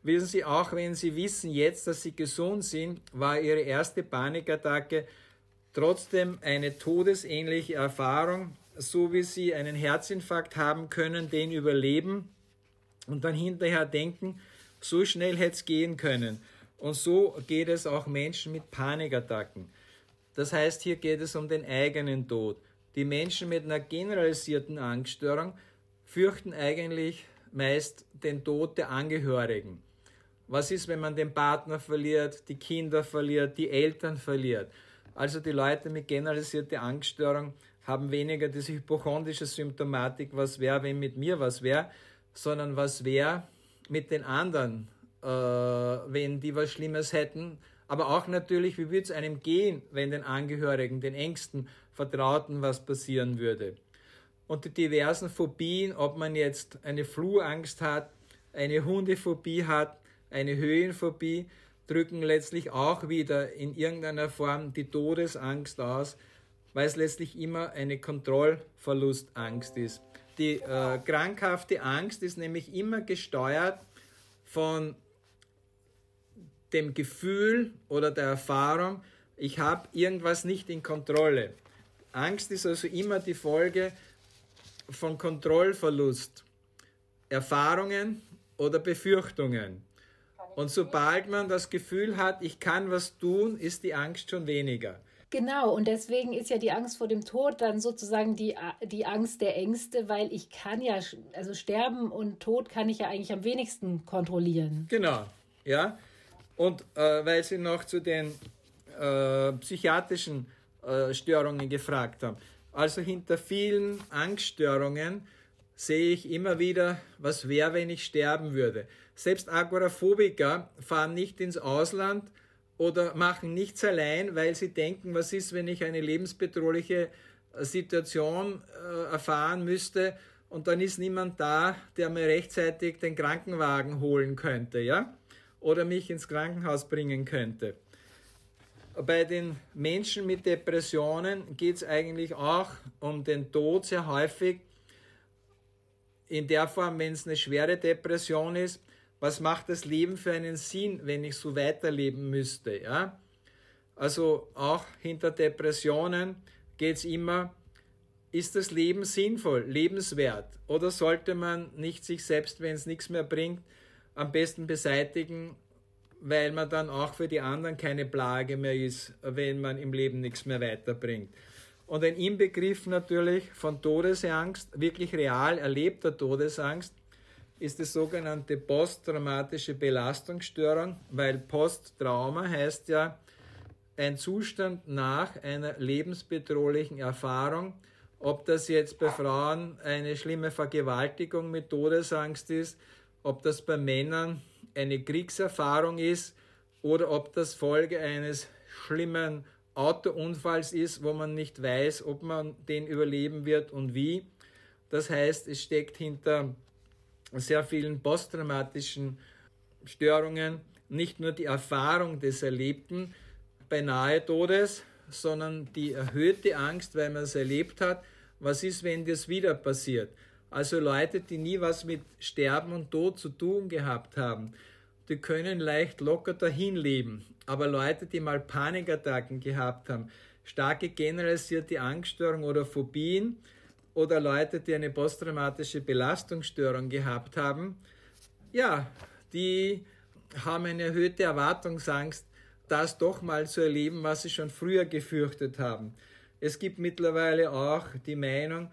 wissen Sie, auch wenn Sie wissen jetzt, dass Sie gesund sind, war Ihre erste Panikattacke trotzdem eine todesähnliche Erfahrung, so wie Sie einen Herzinfarkt haben können, den überleben und dann hinterher denken, so schnell hätte es gehen können. Und so geht es auch Menschen mit Panikattacken. Das heißt, hier geht es um den eigenen Tod. Die Menschen mit einer generalisierten Angststörung fürchten eigentlich meist den Tod der Angehörigen. Was ist, wenn man den Partner verliert, die Kinder verliert, die Eltern verliert? Also die Leute mit generalisierter Angststörung haben weniger diese hypochondrische Symptomatik, was wäre, wenn mit mir was wäre, sondern was wäre mit den anderen, äh, wenn die was Schlimmes hätten. Aber auch natürlich, wie würde es einem gehen, wenn den Angehörigen, den Ängsten Vertrauten was passieren würde. Und die diversen Phobien, ob man jetzt eine Flurangst hat, eine Hundephobie hat, eine Höhenphobie, drücken letztlich auch wieder in irgendeiner Form die Todesangst aus, weil es letztlich immer eine Kontrollverlustangst ist. Die äh, krankhafte Angst ist nämlich immer gesteuert von dem Gefühl oder der Erfahrung, ich habe irgendwas nicht in Kontrolle. Angst ist also immer die Folge von Kontrollverlust, Erfahrungen oder Befürchtungen. Und sobald man das Gefühl hat, ich kann was tun, ist die Angst schon weniger. Genau, und deswegen ist ja die Angst vor dem Tod dann sozusagen die, die Angst der Ängste, weil ich kann ja, also Sterben und Tod kann ich ja eigentlich am wenigsten kontrollieren. Genau, ja. Und äh, weil Sie noch zu den äh, psychiatrischen äh, Störungen gefragt haben. Also hinter vielen Angststörungen sehe ich immer wieder, was wäre, wenn ich sterben würde. Selbst Agoraphobiker fahren nicht ins Ausland oder machen nichts allein, weil sie denken, was ist, wenn ich eine lebensbedrohliche äh, Situation äh, erfahren müsste und dann ist niemand da, der mir rechtzeitig den Krankenwagen holen könnte, ja? Oder mich ins Krankenhaus bringen könnte. Bei den Menschen mit Depressionen geht es eigentlich auch um den Tod sehr häufig. In der Form, wenn es eine schwere Depression ist, was macht das Leben für einen Sinn, wenn ich so weiterleben müsste? Ja? Also auch hinter Depressionen geht es immer, ist das Leben sinnvoll, lebenswert? Oder sollte man nicht sich selbst, wenn es nichts mehr bringt, am besten beseitigen weil man dann auch für die anderen keine Plage mehr ist, wenn man im Leben nichts mehr weiterbringt. Und ein Inbegriff natürlich von Todesangst, wirklich real erlebter Todesangst, ist die sogenannte posttraumatische Belastungsstörung, weil Posttrauma heißt ja ein Zustand nach einer lebensbedrohlichen Erfahrung. Ob das jetzt bei Frauen eine schlimme Vergewaltigung mit Todesangst ist, ob das bei Männern eine Kriegserfahrung ist oder ob das Folge eines schlimmen Autounfalls ist, wo man nicht weiß, ob man den überleben wird und wie. Das heißt, es steckt hinter sehr vielen posttraumatischen Störungen nicht nur die Erfahrung des Erlebten beinahe Todes, sondern die erhöhte Angst, weil man es erlebt hat. Was ist, wenn das wieder passiert? Also Leute, die nie was mit Sterben und Tod zu tun gehabt haben, die können leicht locker dahin leben. Aber Leute, die mal Panikattacken gehabt haben, starke generalisierte Angststörung oder Phobien oder Leute, die eine posttraumatische Belastungsstörung gehabt haben, ja, die haben eine erhöhte Erwartungsangst, das doch mal zu erleben, was sie schon früher gefürchtet haben. Es gibt mittlerweile auch die Meinung,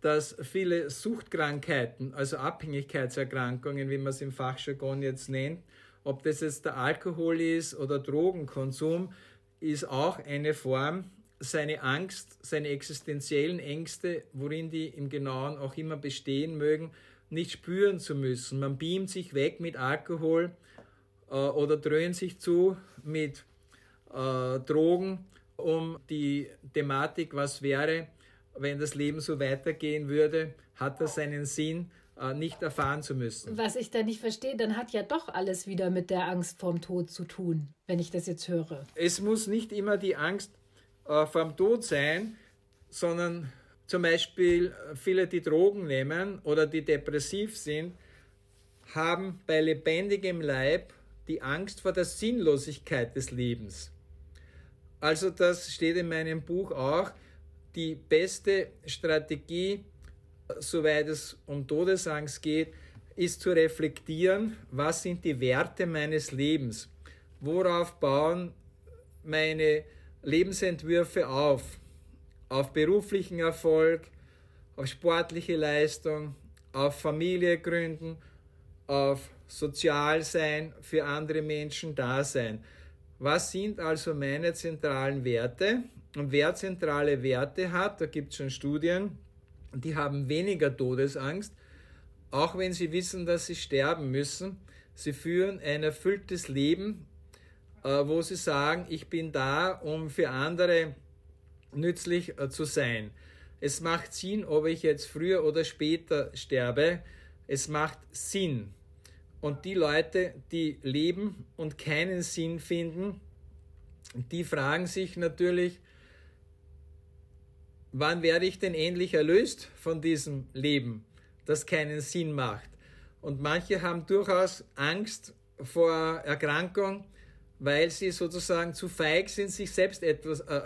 dass viele Suchtkrankheiten, also Abhängigkeitserkrankungen, wie man es im Fachjargon jetzt nennt, ob das jetzt der Alkohol ist oder Drogenkonsum, ist auch eine Form, seine Angst, seine existenziellen Ängste, worin die im Genauen auch immer bestehen mögen, nicht spüren zu müssen. Man beamt sich weg mit Alkohol äh, oder dröhnt sich zu mit äh, Drogen, um die Thematik, was wäre, wenn das Leben so weitergehen würde, hat das seinen Sinn, äh, nicht erfahren zu müssen. Was ich da nicht verstehe, dann hat ja doch alles wieder mit der Angst vorm Tod zu tun, wenn ich das jetzt höre. Es muss nicht immer die Angst äh, vorm Tod sein, sondern zum Beispiel äh, viele, die Drogen nehmen oder die depressiv sind, haben bei lebendigem Leib die Angst vor der Sinnlosigkeit des Lebens. Also das steht in meinem Buch auch, die beste Strategie, soweit es um Todesangst geht, ist zu reflektieren, was sind die Werte meines Lebens, worauf bauen meine Lebensentwürfe auf, auf beruflichen Erfolg, auf sportliche Leistung, auf Familie gründen, auf Sozialsein, für andere Menschen da sein. Was sind also meine zentralen Werte? Und wer zentrale Werte hat, da gibt es schon Studien, die haben weniger Todesangst, auch wenn sie wissen, dass sie sterben müssen. Sie führen ein erfülltes Leben, wo sie sagen, ich bin da, um für andere nützlich äh, zu sein. Es macht Sinn, ob ich jetzt früher oder später sterbe. Es macht Sinn. Und die Leute, die leben und keinen Sinn finden, die fragen sich natürlich, wann werde ich denn endlich erlöst von diesem Leben, das keinen Sinn macht? Und manche haben durchaus Angst vor Erkrankung, weil sie sozusagen zu feig sind, sich selbst etwas äh,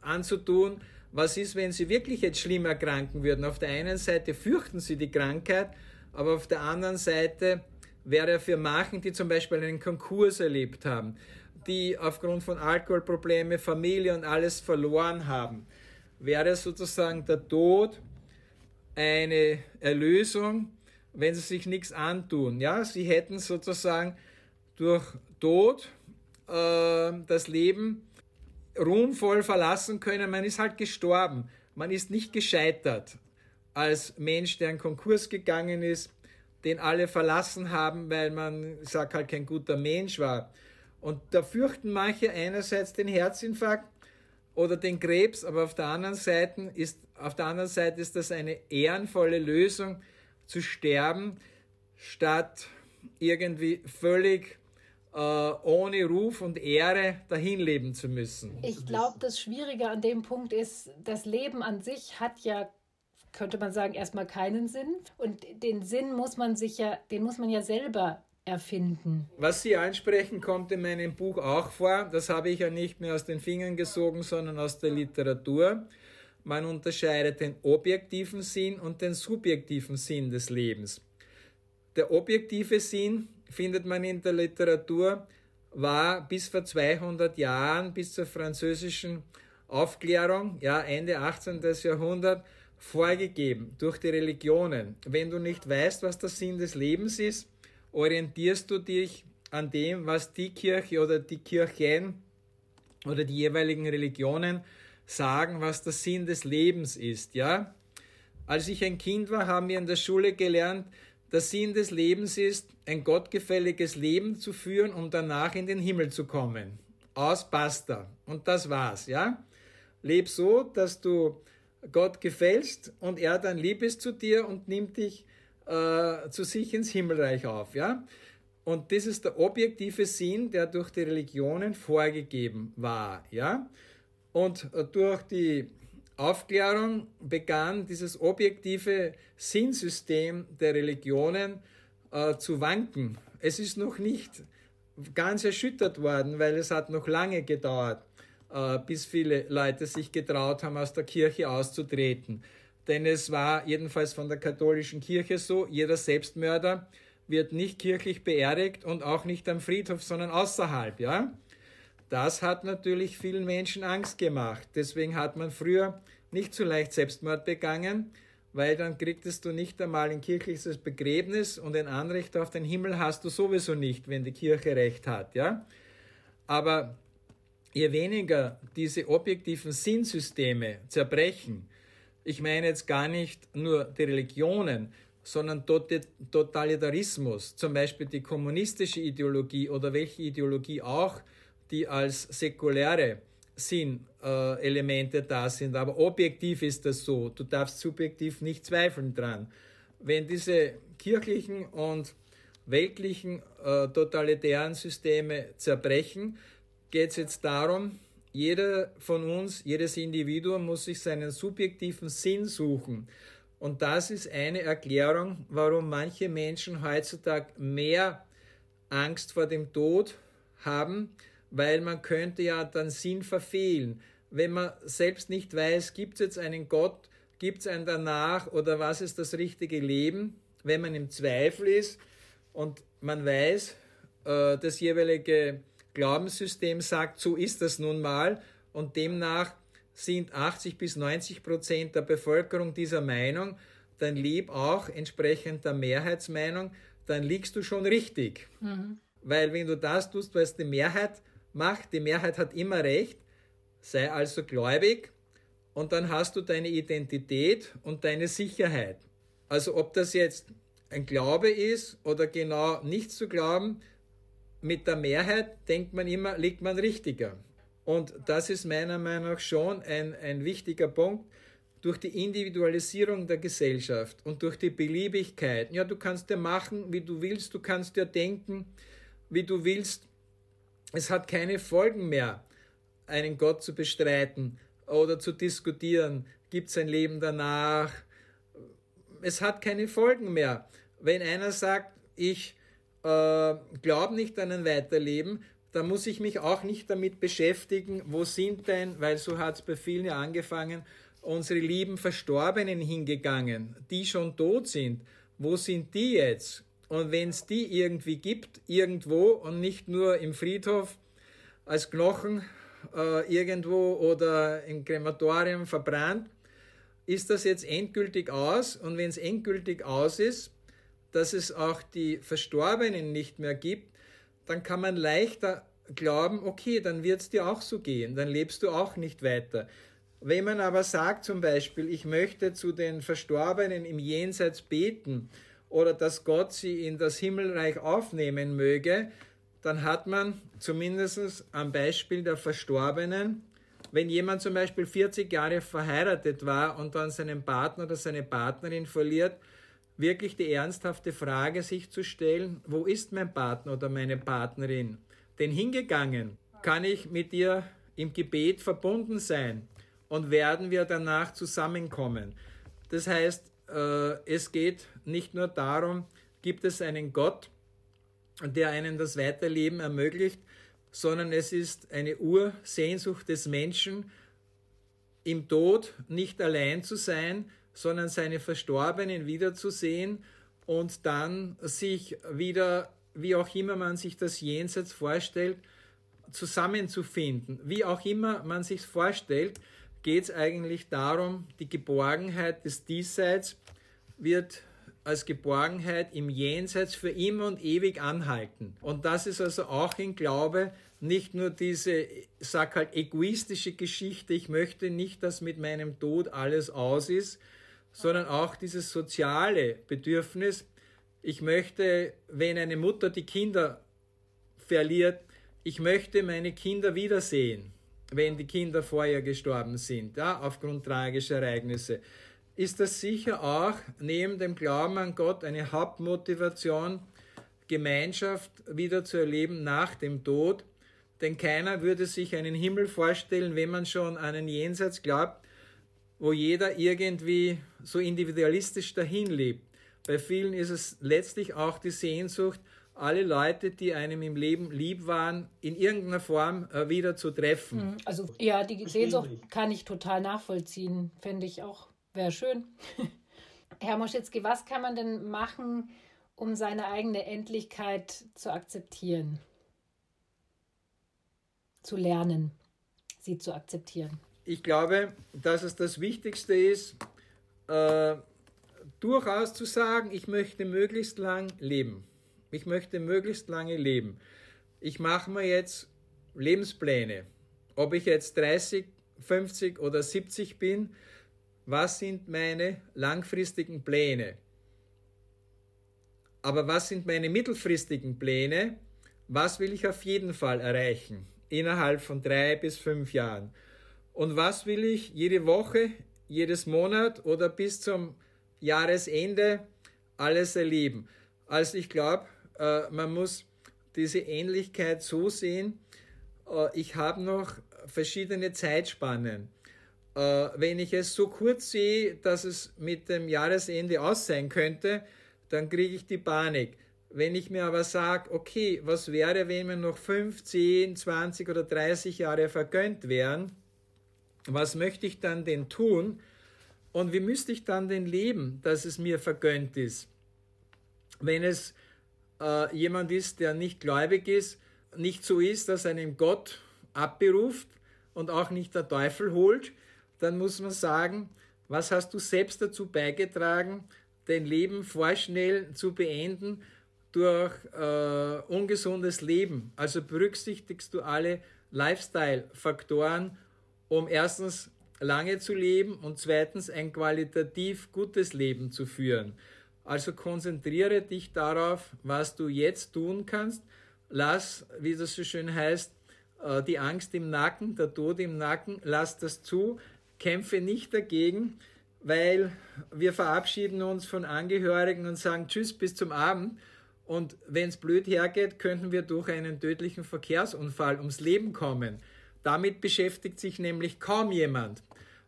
anzutun, Was ist, wenn sie wirklich jetzt schlimm erkranken würden? Auf der einen Seite fürchten sie die Krankheit, aber auf der anderen Seite wäre für Machen, die zum Beispiel einen Konkurs erlebt haben, die aufgrund von Alkoholproblemen Familie und alles verloren haben, wäre sozusagen der Tod eine Erlösung, wenn sie sich nichts antun. Ja, sie hätten sozusagen durch Tod äh, das Leben ruhmvoll verlassen können. Man ist halt gestorben. Man ist nicht gescheitert als Mensch, der in Konkurs gegangen ist, den alle verlassen haben, weil man, ich sag halt, kein guter Mensch war. Und da fürchten manche einerseits den Herzinfarkt oder den Krebs, aber auf der anderen Seite ist, auf der anderen Seite ist das eine ehrenvolle Lösung, zu sterben, statt irgendwie völlig ohne Ruf und Ehre dahin leben zu müssen. Ich glaube, das Schwierige an dem Punkt ist, das Leben an sich hat ja könnte man sagen, erstmal keinen Sinn. Und den Sinn muss man sich ja, den muss man ja selber erfinden. Was Sie ansprechen, kommt in meinem Buch auch vor. Das habe ich ja nicht mehr aus den Fingern gesogen, sondern aus der Literatur. Man unterscheidet den objektiven Sinn und den subjektiven Sinn des Lebens. Der objektive Sinn findet man in der Literatur, war bis vor 200 Jahren, bis zur französischen Aufklärung, ja, Ende 18. Jahrhundert, vorgegeben durch die Religionen. Wenn du nicht weißt, was der Sinn des Lebens ist, orientierst du dich an dem, was die Kirche oder die Kirchen oder die jeweiligen Religionen sagen, was der Sinn des Lebens ist, ja? Als ich ein Kind war, haben wir in der Schule gelernt, der Sinn des Lebens ist, ein gottgefälliges Leben zu führen, um danach in den Himmel zu kommen. Aus basta. Und das war's, ja? Leb so, dass du Gott gefällst und er dann lieb ist zu dir und nimmt dich äh, zu sich ins Himmelreich auf. Ja? Und das ist der objektive Sinn, der durch die Religionen vorgegeben war. Ja? Und äh, durch die Aufklärung begann dieses objektive Sinnsystem der Religionen äh, zu wanken. Es ist noch nicht ganz erschüttert worden, weil es hat noch lange gedauert, äh, bis viele Leute sich getraut haben, aus der Kirche auszutreten. Denn es war jedenfalls von der katholischen Kirche so, jeder Selbstmörder wird nicht kirchlich beerdigt und auch nicht am Friedhof, sondern außerhalb, ja? Das hat natürlich vielen Menschen Angst gemacht. Deswegen hat man früher nicht so leicht Selbstmord begangen, weil dann kriegtest du nicht einmal ein kirchliches Begräbnis und ein Anrecht auf den Himmel hast du sowieso nicht, wenn die Kirche recht hat, ja? Aber je weniger diese objektiven Sinnsysteme zerbrechen, ich meine jetzt gar nicht nur die Religionen, sondern Totalitarismus, zum Beispiel die kommunistische Ideologie oder welche Ideologie auch, die als säkuläre Sinnelemente äh, da sind. Aber objektiv ist das so. Du darfst subjektiv nicht zweifeln dran. Wenn diese kirchlichen und weltlichen äh, totalitären Systeme zerbrechen, geht es jetzt darum, jeder von uns, jedes Individuum muss sich seinen subjektiven Sinn suchen. Und das ist eine Erklärung, warum manche Menschen heutzutage mehr Angst vor dem Tod haben, weil man könnte ja dann Sinn verfehlen. Wenn man selbst nicht weiß, gibt es jetzt einen Gott, gibt es einen danach oder was ist das richtige Leben, wenn man im Zweifel ist und man weiß, äh, das jeweilige Glaubenssystem sagt, so ist das nun mal und demnach sind 80 bis 90 Prozent der Bevölkerung dieser Meinung, dann lieb auch entsprechend der Mehrheitsmeinung, dann liegst du schon richtig. Mhm. Weil wenn du das tust, was die Mehrheit macht, die Mehrheit hat immer recht, sei also gläubig und dann hast du deine Identität und deine Sicherheit. Also ob das jetzt ein Glaube ist oder genau nichts zu glauben, mit der Mehrheit denkt man immer, liegt man richtiger. Und das ist meiner Meinung nach schon ein, ein wichtiger Punkt. Durch die Individualisierung der Gesellschaft und durch die Beliebigkeit. Ja, du kannst ja machen, wie du willst, du kannst ja denken, wie du willst. Es hat keine Folgen mehr, einen Gott zu bestreiten oder zu diskutieren. Gibt es ein Leben danach? Es hat keine Folgen mehr. Wenn einer sagt, ich äh, glaube nicht an ein Weiterleben, da muss ich mich auch nicht damit beschäftigen, wo sind denn, weil so hat es bei vielen ja angefangen, unsere lieben Verstorbenen hingegangen, die schon tot sind. Wo sind die jetzt? Und wenn es die irgendwie gibt, irgendwo und nicht nur im Friedhof als Knochen äh, irgendwo oder im Krematorium verbrannt, ist das jetzt endgültig aus. Und wenn es endgültig aus ist, dass es auch die Verstorbenen nicht mehr gibt, dann kann man leichter glauben, okay, dann wird es dir auch so gehen, dann lebst du auch nicht weiter. Wenn man aber sagt zum Beispiel, ich möchte zu den Verstorbenen im Jenseits beten oder dass Gott sie in das Himmelreich aufnehmen möge, dann hat man zumindest am Beispiel der Verstorbenen, wenn jemand zum Beispiel 40 Jahre verheiratet war und dann seinen Partner oder seine Partnerin verliert, wirklich die ernsthafte Frage sich zu stellen, wo ist mein Partner oder meine Partnerin? Denn hingegangen kann ich mit ihr im Gebet verbunden sein und werden wir danach zusammenkommen. Das heißt, äh, es geht nicht nur darum, gibt es einen Gott, der einen das Weiterleben ermöglicht, sondern es ist eine Ursehnsucht des Menschen, im Tod nicht allein zu sein, sondern seine Verstorbenen wiederzusehen und dann sich wieder, wie auch immer man sich das Jenseits vorstellt, zusammenzufinden. Wie auch immer man sich vorstellt, geht es eigentlich darum, die Geborgenheit des Diesseits wird als Geborgenheit im Jenseits für immer und ewig anhalten. Und das ist also auch in Glaube nicht nur diese, sag halt, egoistische Geschichte, ich möchte nicht, dass mit meinem Tod alles aus ist, sondern auch dieses soziale Bedürfnis. Ich möchte, wenn eine Mutter die Kinder verliert, ich möchte meine Kinder wiedersehen, wenn die Kinder vorher gestorben sind, ja, aufgrund tragischer Ereignisse ist das sicher auch neben dem Glauben an Gott eine Hauptmotivation, Gemeinschaft wieder zu erleben nach dem Tod. Denn keiner würde sich einen Himmel vorstellen, wenn man schon an einen Jenseits glaubt, wo jeder irgendwie so individualistisch dahin lebt. Bei vielen ist es letztlich auch die Sehnsucht, alle Leute, die einem im Leben lieb waren, in irgendeiner Form äh, wieder zu treffen. Mhm. Also ja, die Sehnsucht kann ich total nachvollziehen, finde ich auch Wäre schön. Herr Moschitzki, was kann man denn machen, um seine eigene Endlichkeit zu akzeptieren? Zu lernen, sie zu akzeptieren. Ich glaube, dass es das Wichtigste ist, äh, durchaus zu sagen, ich möchte möglichst lang leben. Ich möchte möglichst lange leben. Ich mache mir jetzt Lebenspläne. Ob ich jetzt 30, 50 oder 70 bin, was sind meine langfristigen Pläne? Aber was sind meine mittelfristigen Pläne? Was will ich auf jeden Fall erreichen innerhalb von drei bis fünf Jahren? Und was will ich jede Woche, jedes Monat oder bis zum Jahresende alles erleben? Also ich glaube, äh, man muss diese Ähnlichkeit so sehen, äh, ich habe noch verschiedene Zeitspannen. Äh, wenn ich es so kurz sehe, dass es mit dem Jahresende aus sein könnte, dann kriege ich die Panik. Wenn ich mir aber sage, okay, was wäre, wenn mir noch 5, 10, 20 oder 30 Jahre vergönnt wären, was möchte ich dann denn tun und wie müsste ich dann denn leben, dass es mir vergönnt ist? Wenn es äh, jemand ist, der nicht gläubig ist, nicht so ist, dass einem Gott abberuft und auch nicht der Teufel holt, dann muss man sagen, was hast du selbst dazu beigetragen, dein Leben vorschnell zu beenden durch äh, ungesundes Leben? Also berücksichtigst du alle Lifestyle-Faktoren, um erstens lange zu leben und zweitens ein qualitativ gutes Leben zu führen. Also konzentriere dich darauf, was du jetzt tun kannst. Lass, wie das so schön heißt, äh, die Angst im Nacken, der Tod im Nacken, lass das zu, kämpfe nicht dagegen, weil wir verabschieden uns von Angehörigen und sagen Tschüss bis zum Abend. Und wenn es blöd hergeht, könnten wir durch einen tödlichen Verkehrsunfall ums Leben kommen. Damit beschäftigt sich nämlich kaum jemand.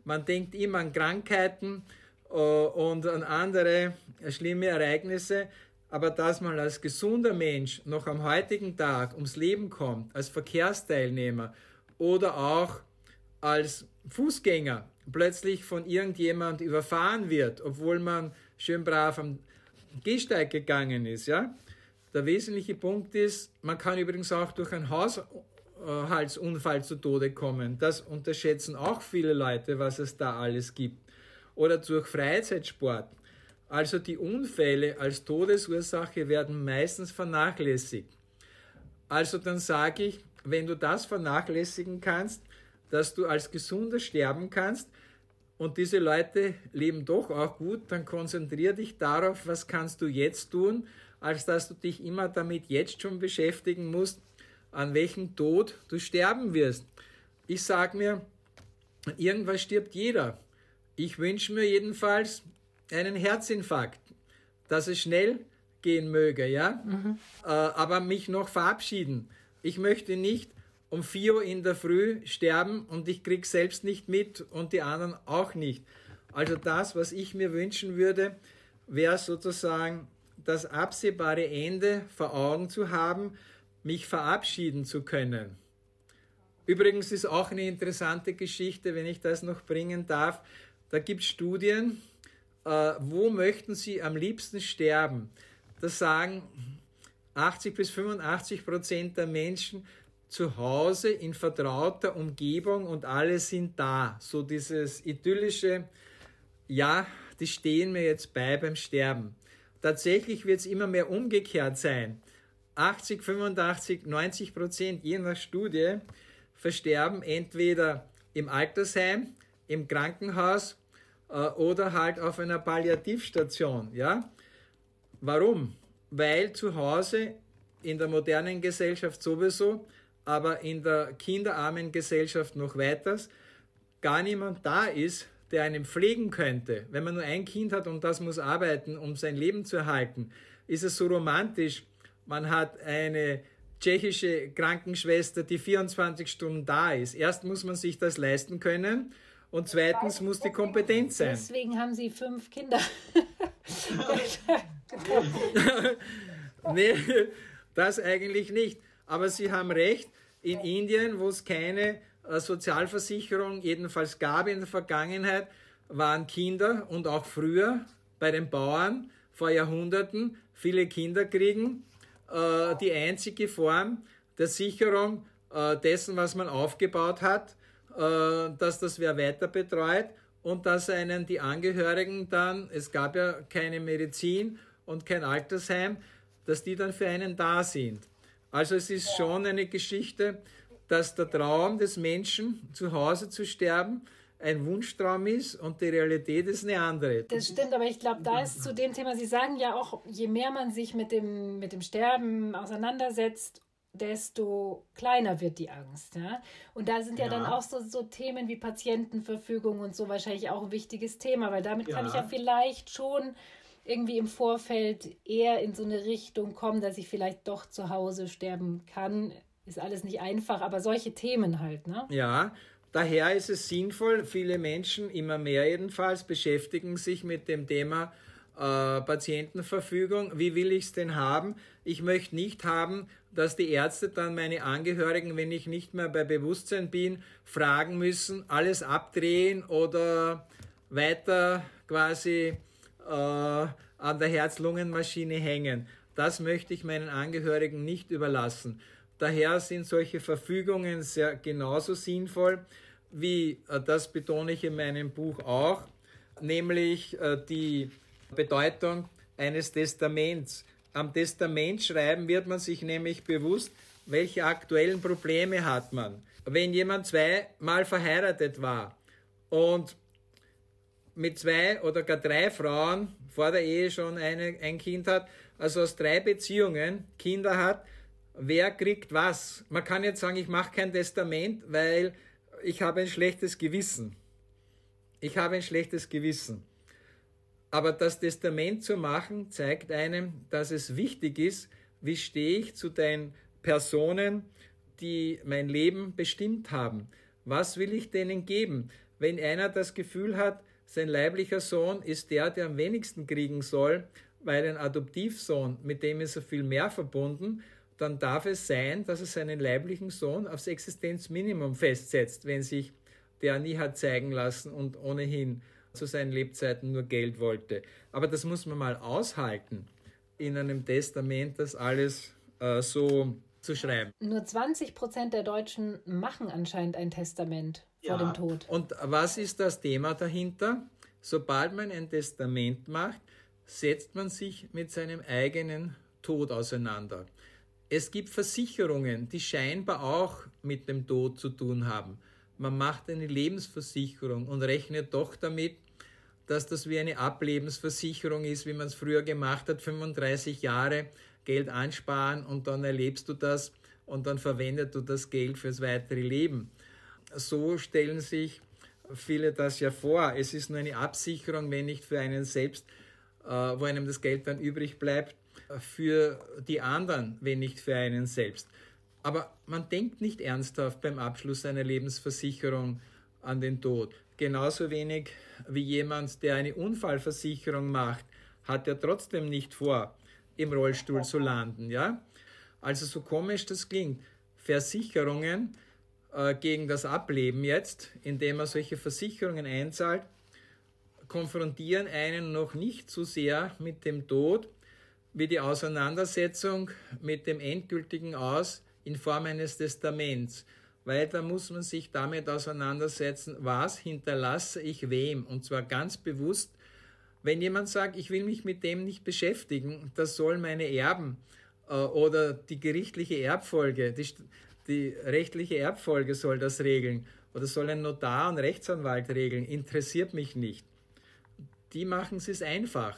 Man denkt immer an Krankheiten äh, und an andere schlimme Ereignisse, aber dass man als gesunder Mensch noch am heutigen Tag ums Leben kommt, als Verkehrsteilnehmer oder auch als Fußgänger plötzlich von irgendjemand überfahren wird, obwohl man schön brav am Gehsteig gegangen ist, ja. Der wesentliche Punkt ist, man kann übrigens auch durch einen Haushaltsunfall zu Tode kommen. Das unterschätzen auch viele Leute, was es da alles gibt. Oder durch Freizeitsport. Also die Unfälle als Todesursache werden meistens vernachlässigt. Also dann sage ich, wenn du das vernachlässigen kannst, dass du als Gesunder sterben kannst und diese Leute leben doch auch gut, dann konzentriere dich darauf, was kannst du jetzt tun, als dass du dich immer damit jetzt schon beschäftigen musst, an welchem Tod du sterben wirst. Ich sage mir, irgendwas stirbt jeder. Ich wünsche mir jedenfalls einen Herzinfarkt, dass es schnell gehen möge, ja, mhm. äh, aber mich noch verabschieden. Ich möchte nicht um 4 Uhr in der Früh sterben und ich krieg selbst nicht mit und die anderen auch nicht. Also das, was ich mir wünschen würde, wäre sozusagen das absehbare Ende vor Augen zu haben, mich verabschieden zu können. Übrigens ist auch eine interessante Geschichte, wenn ich das noch bringen darf. Da gibt es Studien, äh, wo möchten Sie am liebsten sterben? Das sagen 80 bis 85 Prozent der Menschen zu Hause in vertrauter Umgebung und alle sind da. So dieses idyllische, ja, die stehen mir jetzt bei beim Sterben. Tatsächlich wird es immer mehr umgekehrt sein. 80, 85, 90 Prozent je nach Studie versterben entweder im Altersheim, im Krankenhaus äh, oder halt auf einer Palliativstation. Ja? Warum? Weil zu Hause in der modernen Gesellschaft sowieso aber in der kinderarmen Gesellschaft noch weiters gar niemand da ist, der einen pflegen könnte. Wenn man nur ein Kind hat und das muss arbeiten, um sein Leben zu erhalten, ist es so romantisch. Man hat eine tschechische Krankenschwester, die 24 Stunden da ist. Erst muss man sich das leisten können und zweitens muss die Kompetenz sein. Deswegen haben Sie fünf Kinder. nee, das eigentlich nicht. Aber Sie haben recht, in Indien, wo es keine äh, Sozialversicherung jedenfalls gab in der Vergangenheit, waren Kinder und auch früher bei den Bauern vor Jahrhunderten viele Kinder kriegen. Äh, die einzige Form der Sicherung äh, dessen, was man aufgebaut hat, dass das wer weiter betreut und dass einen die Angehörigen dann, es gab ja keine Medizin und kein Altersheim, dass die dann für einen da sind. Also es ist schon eine Geschichte, dass der Traum des Menschen, zu Hause zu sterben, ein Wunschtraum ist und die Realität ist eine andere. Das stimmt, aber ich glaube, da ist zu dem Thema, Sie sagen ja auch, je mehr man sich mit dem, mit dem Sterben auseinandersetzt, desto kleiner wird die Angst. Ja? Und da sind ja, ja, dann auch so, so Themen wie Patientenverfügung und so wahrscheinlich auch ein wichtiges Thema, weil damit ja. kann ich ja vielleicht schon irgendwie im Vorfeld eher in so eine Richtung kommen, dass ich vielleicht doch zu Hause sterben kann. Ist alles nicht einfach, aber solche Themen halt, ne? Ja, daher ist es sinnvoll, viele Menschen, immer mehr jedenfalls, beschäftigen sich mit dem Thema äh, Patientenverfügung. Wie will ich es denn haben? Ich möchte nicht haben, dass die Ärzte dann meine Angehörigen, wenn ich nicht mehr bei Bewusstsein bin, fragen müssen, alles abdrehen oder weiter quasi an der Herz-Lungen-Maschine hängen. Das möchte ich meinen Angehörigen nicht überlassen. Daher sind solche Verfügungen sehr genauso sinnvoll, wie äh, das betone ich in meinem Buch auch, nämlich äh, die Bedeutung eines Testaments. Am Testament schreiben wird man sich nämlich bewusst, welche aktuellen Probleme hat man. Wenn jemand zweimal verheiratet war und mit zwei oder gar drei Frauen vor der Ehe schon eine, ein Kind hat, also aus drei Beziehungen Kinder hat, wer kriegt was? Man kann jetzt sagen, ich mache kein Testament, weil ich habe ein schlechtes Gewissen. Ich habe ein schlechtes Gewissen. Aber das Testament zu machen, zeigt einem, dass es wichtig ist, wie stehe ich zu den Personen, die mein Leben bestimmt haben. Was will ich denen geben? Wenn einer das Gefühl hat, sein leiblicher Sohn ist der, der am wenigsten kriegen soll, weil ein Adoptivsohn, mit dem ist er viel mehr verbunden, dann darf es sein, dass er seinen leiblichen Sohn aufs Existenzminimum festsetzt, wenn sich der nie hat zeigen lassen und ohnehin zu seinen Lebzeiten nur Geld wollte. Aber das muss man mal aushalten, in einem Testament das alles äh, so zu schreiben. Nur 20 Prozent der Deutschen machen anscheinend ein Testament ja. vor dem Tod. Und was ist das Thema dahinter? Sobald man ein Testament macht, setzt man sich mit seinem eigenen Tod auseinander. Es gibt Versicherungen, die scheinbar auch mit dem Tod zu tun haben. Man macht eine Lebensversicherung und rechnet doch damit, dass das wie eine Ablebensversicherung ist, wie man es früher gemacht hat, 35 Jahre Geld ansparen und dann erlebst du das und dann verwendest du das Geld fürs weitere Leben. So stellen sich viele das ja vor. Es ist nur eine Absicherung, wenn nicht für einen selbst, äh, wo einem das Geld dann übrig bleibt, für die anderen, wenn nicht für einen selbst. Aber man denkt nicht ernsthaft beim Abschluss einer Lebensversicherung an den Tod. Genauso wenig wie jemand, der eine Unfallversicherung macht, hat er trotzdem nicht vor, im Rollstuhl zu landen. Ja? Also so komisch das klingt. Versicherungen äh, gegen das Ableben jetzt, indem man solche Versicherungen einzahlt, konfrontieren einen noch nicht so sehr mit dem Tod wie die Auseinandersetzung mit dem endgültigen Aus in Form eines Testaments. Weil da muss man sich damit auseinandersetzen, was hinterlasse ich wem. Und zwar ganz bewusst wenn jemand sagt, ich will mich mit dem nicht beschäftigen, das sollen meine Erben äh, oder die gerichtliche Erbfolge, die, die rechtliche Erbfolge soll das regeln oder soll ein Notar und Rechtsanwalt regeln, interessiert mich nicht. Die machen es einfach.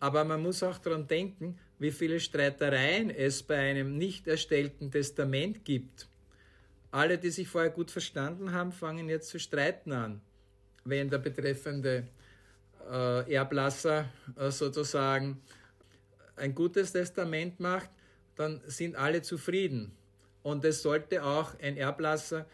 Aber man muss auch daran denken, wie viele Streitereien es bei einem nicht erstellten Testament gibt. Alle, die sich vorher gut verstanden haben, fangen jetzt zu streiten an, wenn der betreffende äh, Erblasser äh, sozusagen ein gutes Testament macht, dann sind alle zufrieden. Und es sollte auch ein Erblasser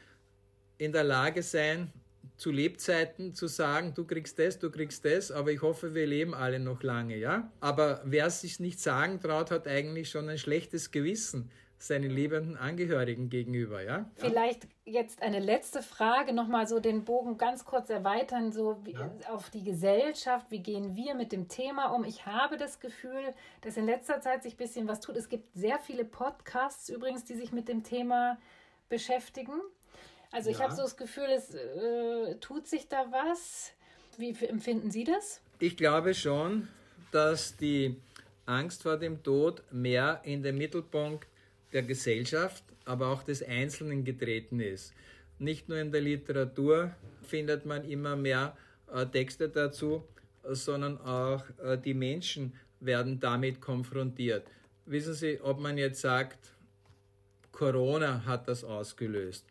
in der Lage sein, zu Lebzeiten zu sagen, du kriegst das, du kriegst das, aber ich hoffe, wir leben alle noch lange, ja? Aber wer es sich nicht sagen traut, hat eigentlich schon ein schlechtes Gewissen, seinen lebenden Angehörigen gegenüber, ja? Vielleicht jetzt eine letzte Frage, nochmal so den Bogen ganz kurz erweitern, so wie, ja. auf die Gesellschaft, wie gehen wir mit dem Thema um? Ich habe das Gefühl, dass in letzter Zeit sich ein bisschen was tut. Es gibt sehr viele Podcasts übrigens, die sich mit dem Thema beschäftigen. Also ja. ich habe so das Gefühl, es äh, tut sich da was. Wie empfinden Sie das? Ich glaube schon, dass die Angst vor dem Tod mehr in den Mittelpunkt der Gesellschaft, aber auch des Einzelnen getreten ist. Nicht nur in der Literatur findet man immer mehr äh, Texte dazu, sondern auch äh, die Menschen werden damit konfrontiert. Wissen Sie, ob man jetzt sagt, Corona hat das ausgelöst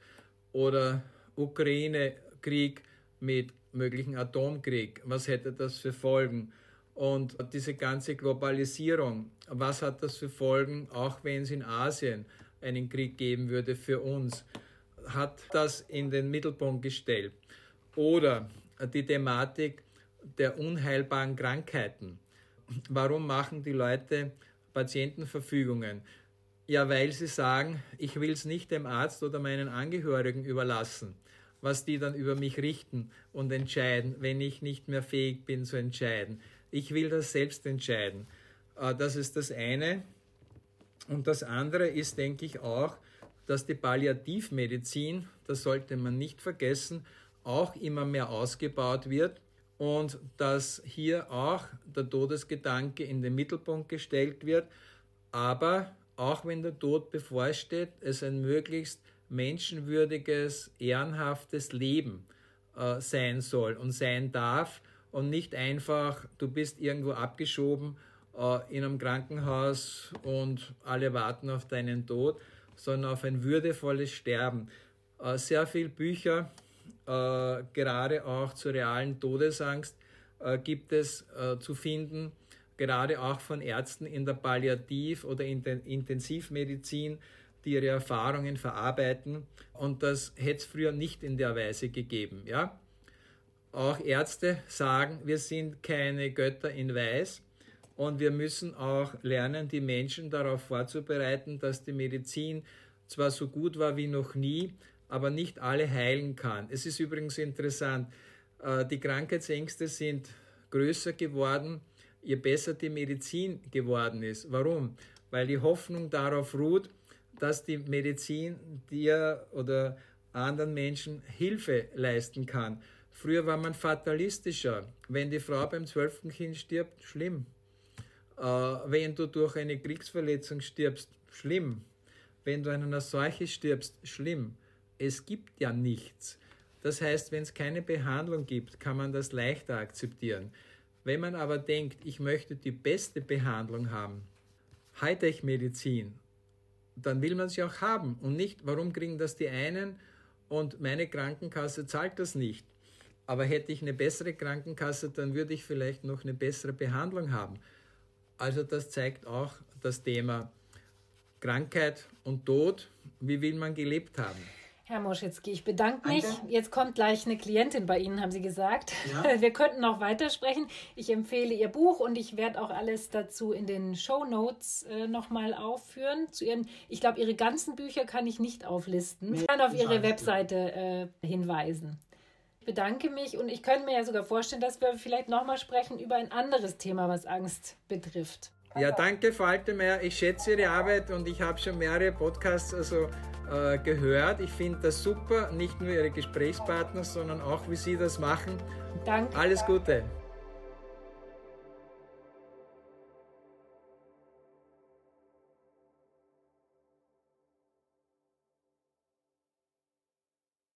oder Ukraine-Krieg mit möglichen Atomkrieg, was hätte das für Folgen? Und diese ganze Globalisierung, was hat das für Folgen, auch wenn es in Asien einen Krieg geben würde für uns, hat das in den Mittelpunkt gestellt. Oder die Thematik der unheilbaren Krankheiten. Warum machen die Leute Patientenverfügungen? Ja, weil sie sagen, ich will es nicht dem Arzt oder meinen Angehörigen überlassen, was die dann über mich richten und entscheiden, wenn ich nicht mehr fähig bin zu entscheiden. Ich will das selbst entscheiden. Äh, das ist das eine. Und das andere ist, denke ich, auch, dass die Palliativmedizin, das sollte man nicht vergessen, auch immer mehr ausgebaut wird und dass hier auch der Todesgedanke in den Mittelpunkt gestellt wird, aber auch wenn der Tod bevorsteht, es ein möglichst menschenwürdiges, ehrenhaftes Leben äh, sein soll und sein darf und nicht einfach, du bist irgendwo abgeschoben äh, in einem Krankenhaus und alle warten auf deinen Tod, sondern auf ein würdevolles Sterben. Äh, sehr viele Bücher, äh, gerade auch zur realen Todesangst, äh, gibt es äh, zu finden, gerade auch von Ärzten in der Palliativ- oder in der Intensivmedizin, die ihre Erfahrungen verarbeiten. Und das hätte es früher nicht in der Weise gegeben. Ja? Auch Ärzte sagen, wir sind keine Götter in Weiß. Und wir müssen auch lernen, die Menschen darauf vorzubereiten, dass die Medizin zwar so gut war wie noch nie, aber nicht alle heilen kann. Es ist übrigens interessant, äh, die Krankheitsängste sind größer geworden, je besser die Medizin geworden ist. Warum? Weil die Hoffnung darauf ruht, dass die Medizin dir oder anderen Menschen Hilfe leisten kann. Früher war man fatalistischer. Wenn die Frau beim zwölften Kind stirbt, schlimm. Äh, wenn du durch eine Kriegsverletzung stirbst, schlimm. Wenn du an einer Seuche stirbst, schlimm. Es gibt ja nichts. Das heißt, wenn es keine Behandlung gibt, kann man das leichter akzeptieren. Wenn man aber denkt, ich möchte die beste Behandlung haben, Hightech-Medizin, dann will man sie auch haben. Und nicht, warum kriegen das die einen und meine Krankenkasse zahlt das nicht. Aber hätte ich eine bessere Krankenkasse, dann würde ich vielleicht noch eine bessere Behandlung haben. Also das zeigt auch das Thema Krankheit und Tod. Wie will man gelebt haben? Herr Moschitzki, ich bedanke mich. Danke. Jetzt kommt gleich eine Klientin bei Ihnen, haben Sie gesagt. Ja. Wir könnten noch weitersprechen. Ich empfehle Ihr Buch und ich werde auch alles dazu in den Show Notes äh, nochmal aufführen. Zu ihren, ich glaube, Ihre ganzen Bücher kann ich nicht auflisten. Ich kann auf Ihre Webseite äh, hinweisen. Ich bedanke mich und ich könnte mir ja sogar vorstellen, dass wir vielleicht nochmal sprechen über ein anderes Thema, was Angst betrifft. Ja, danke, Frau Altemeyer. Ich schätze Ihre Arbeit und ich habe schon mehrere Podcasts also, äh, gehört. Ich finde das super, nicht nur Ihre Gesprächspartner, sondern auch, wie Sie das machen. Danke. Alles Gute.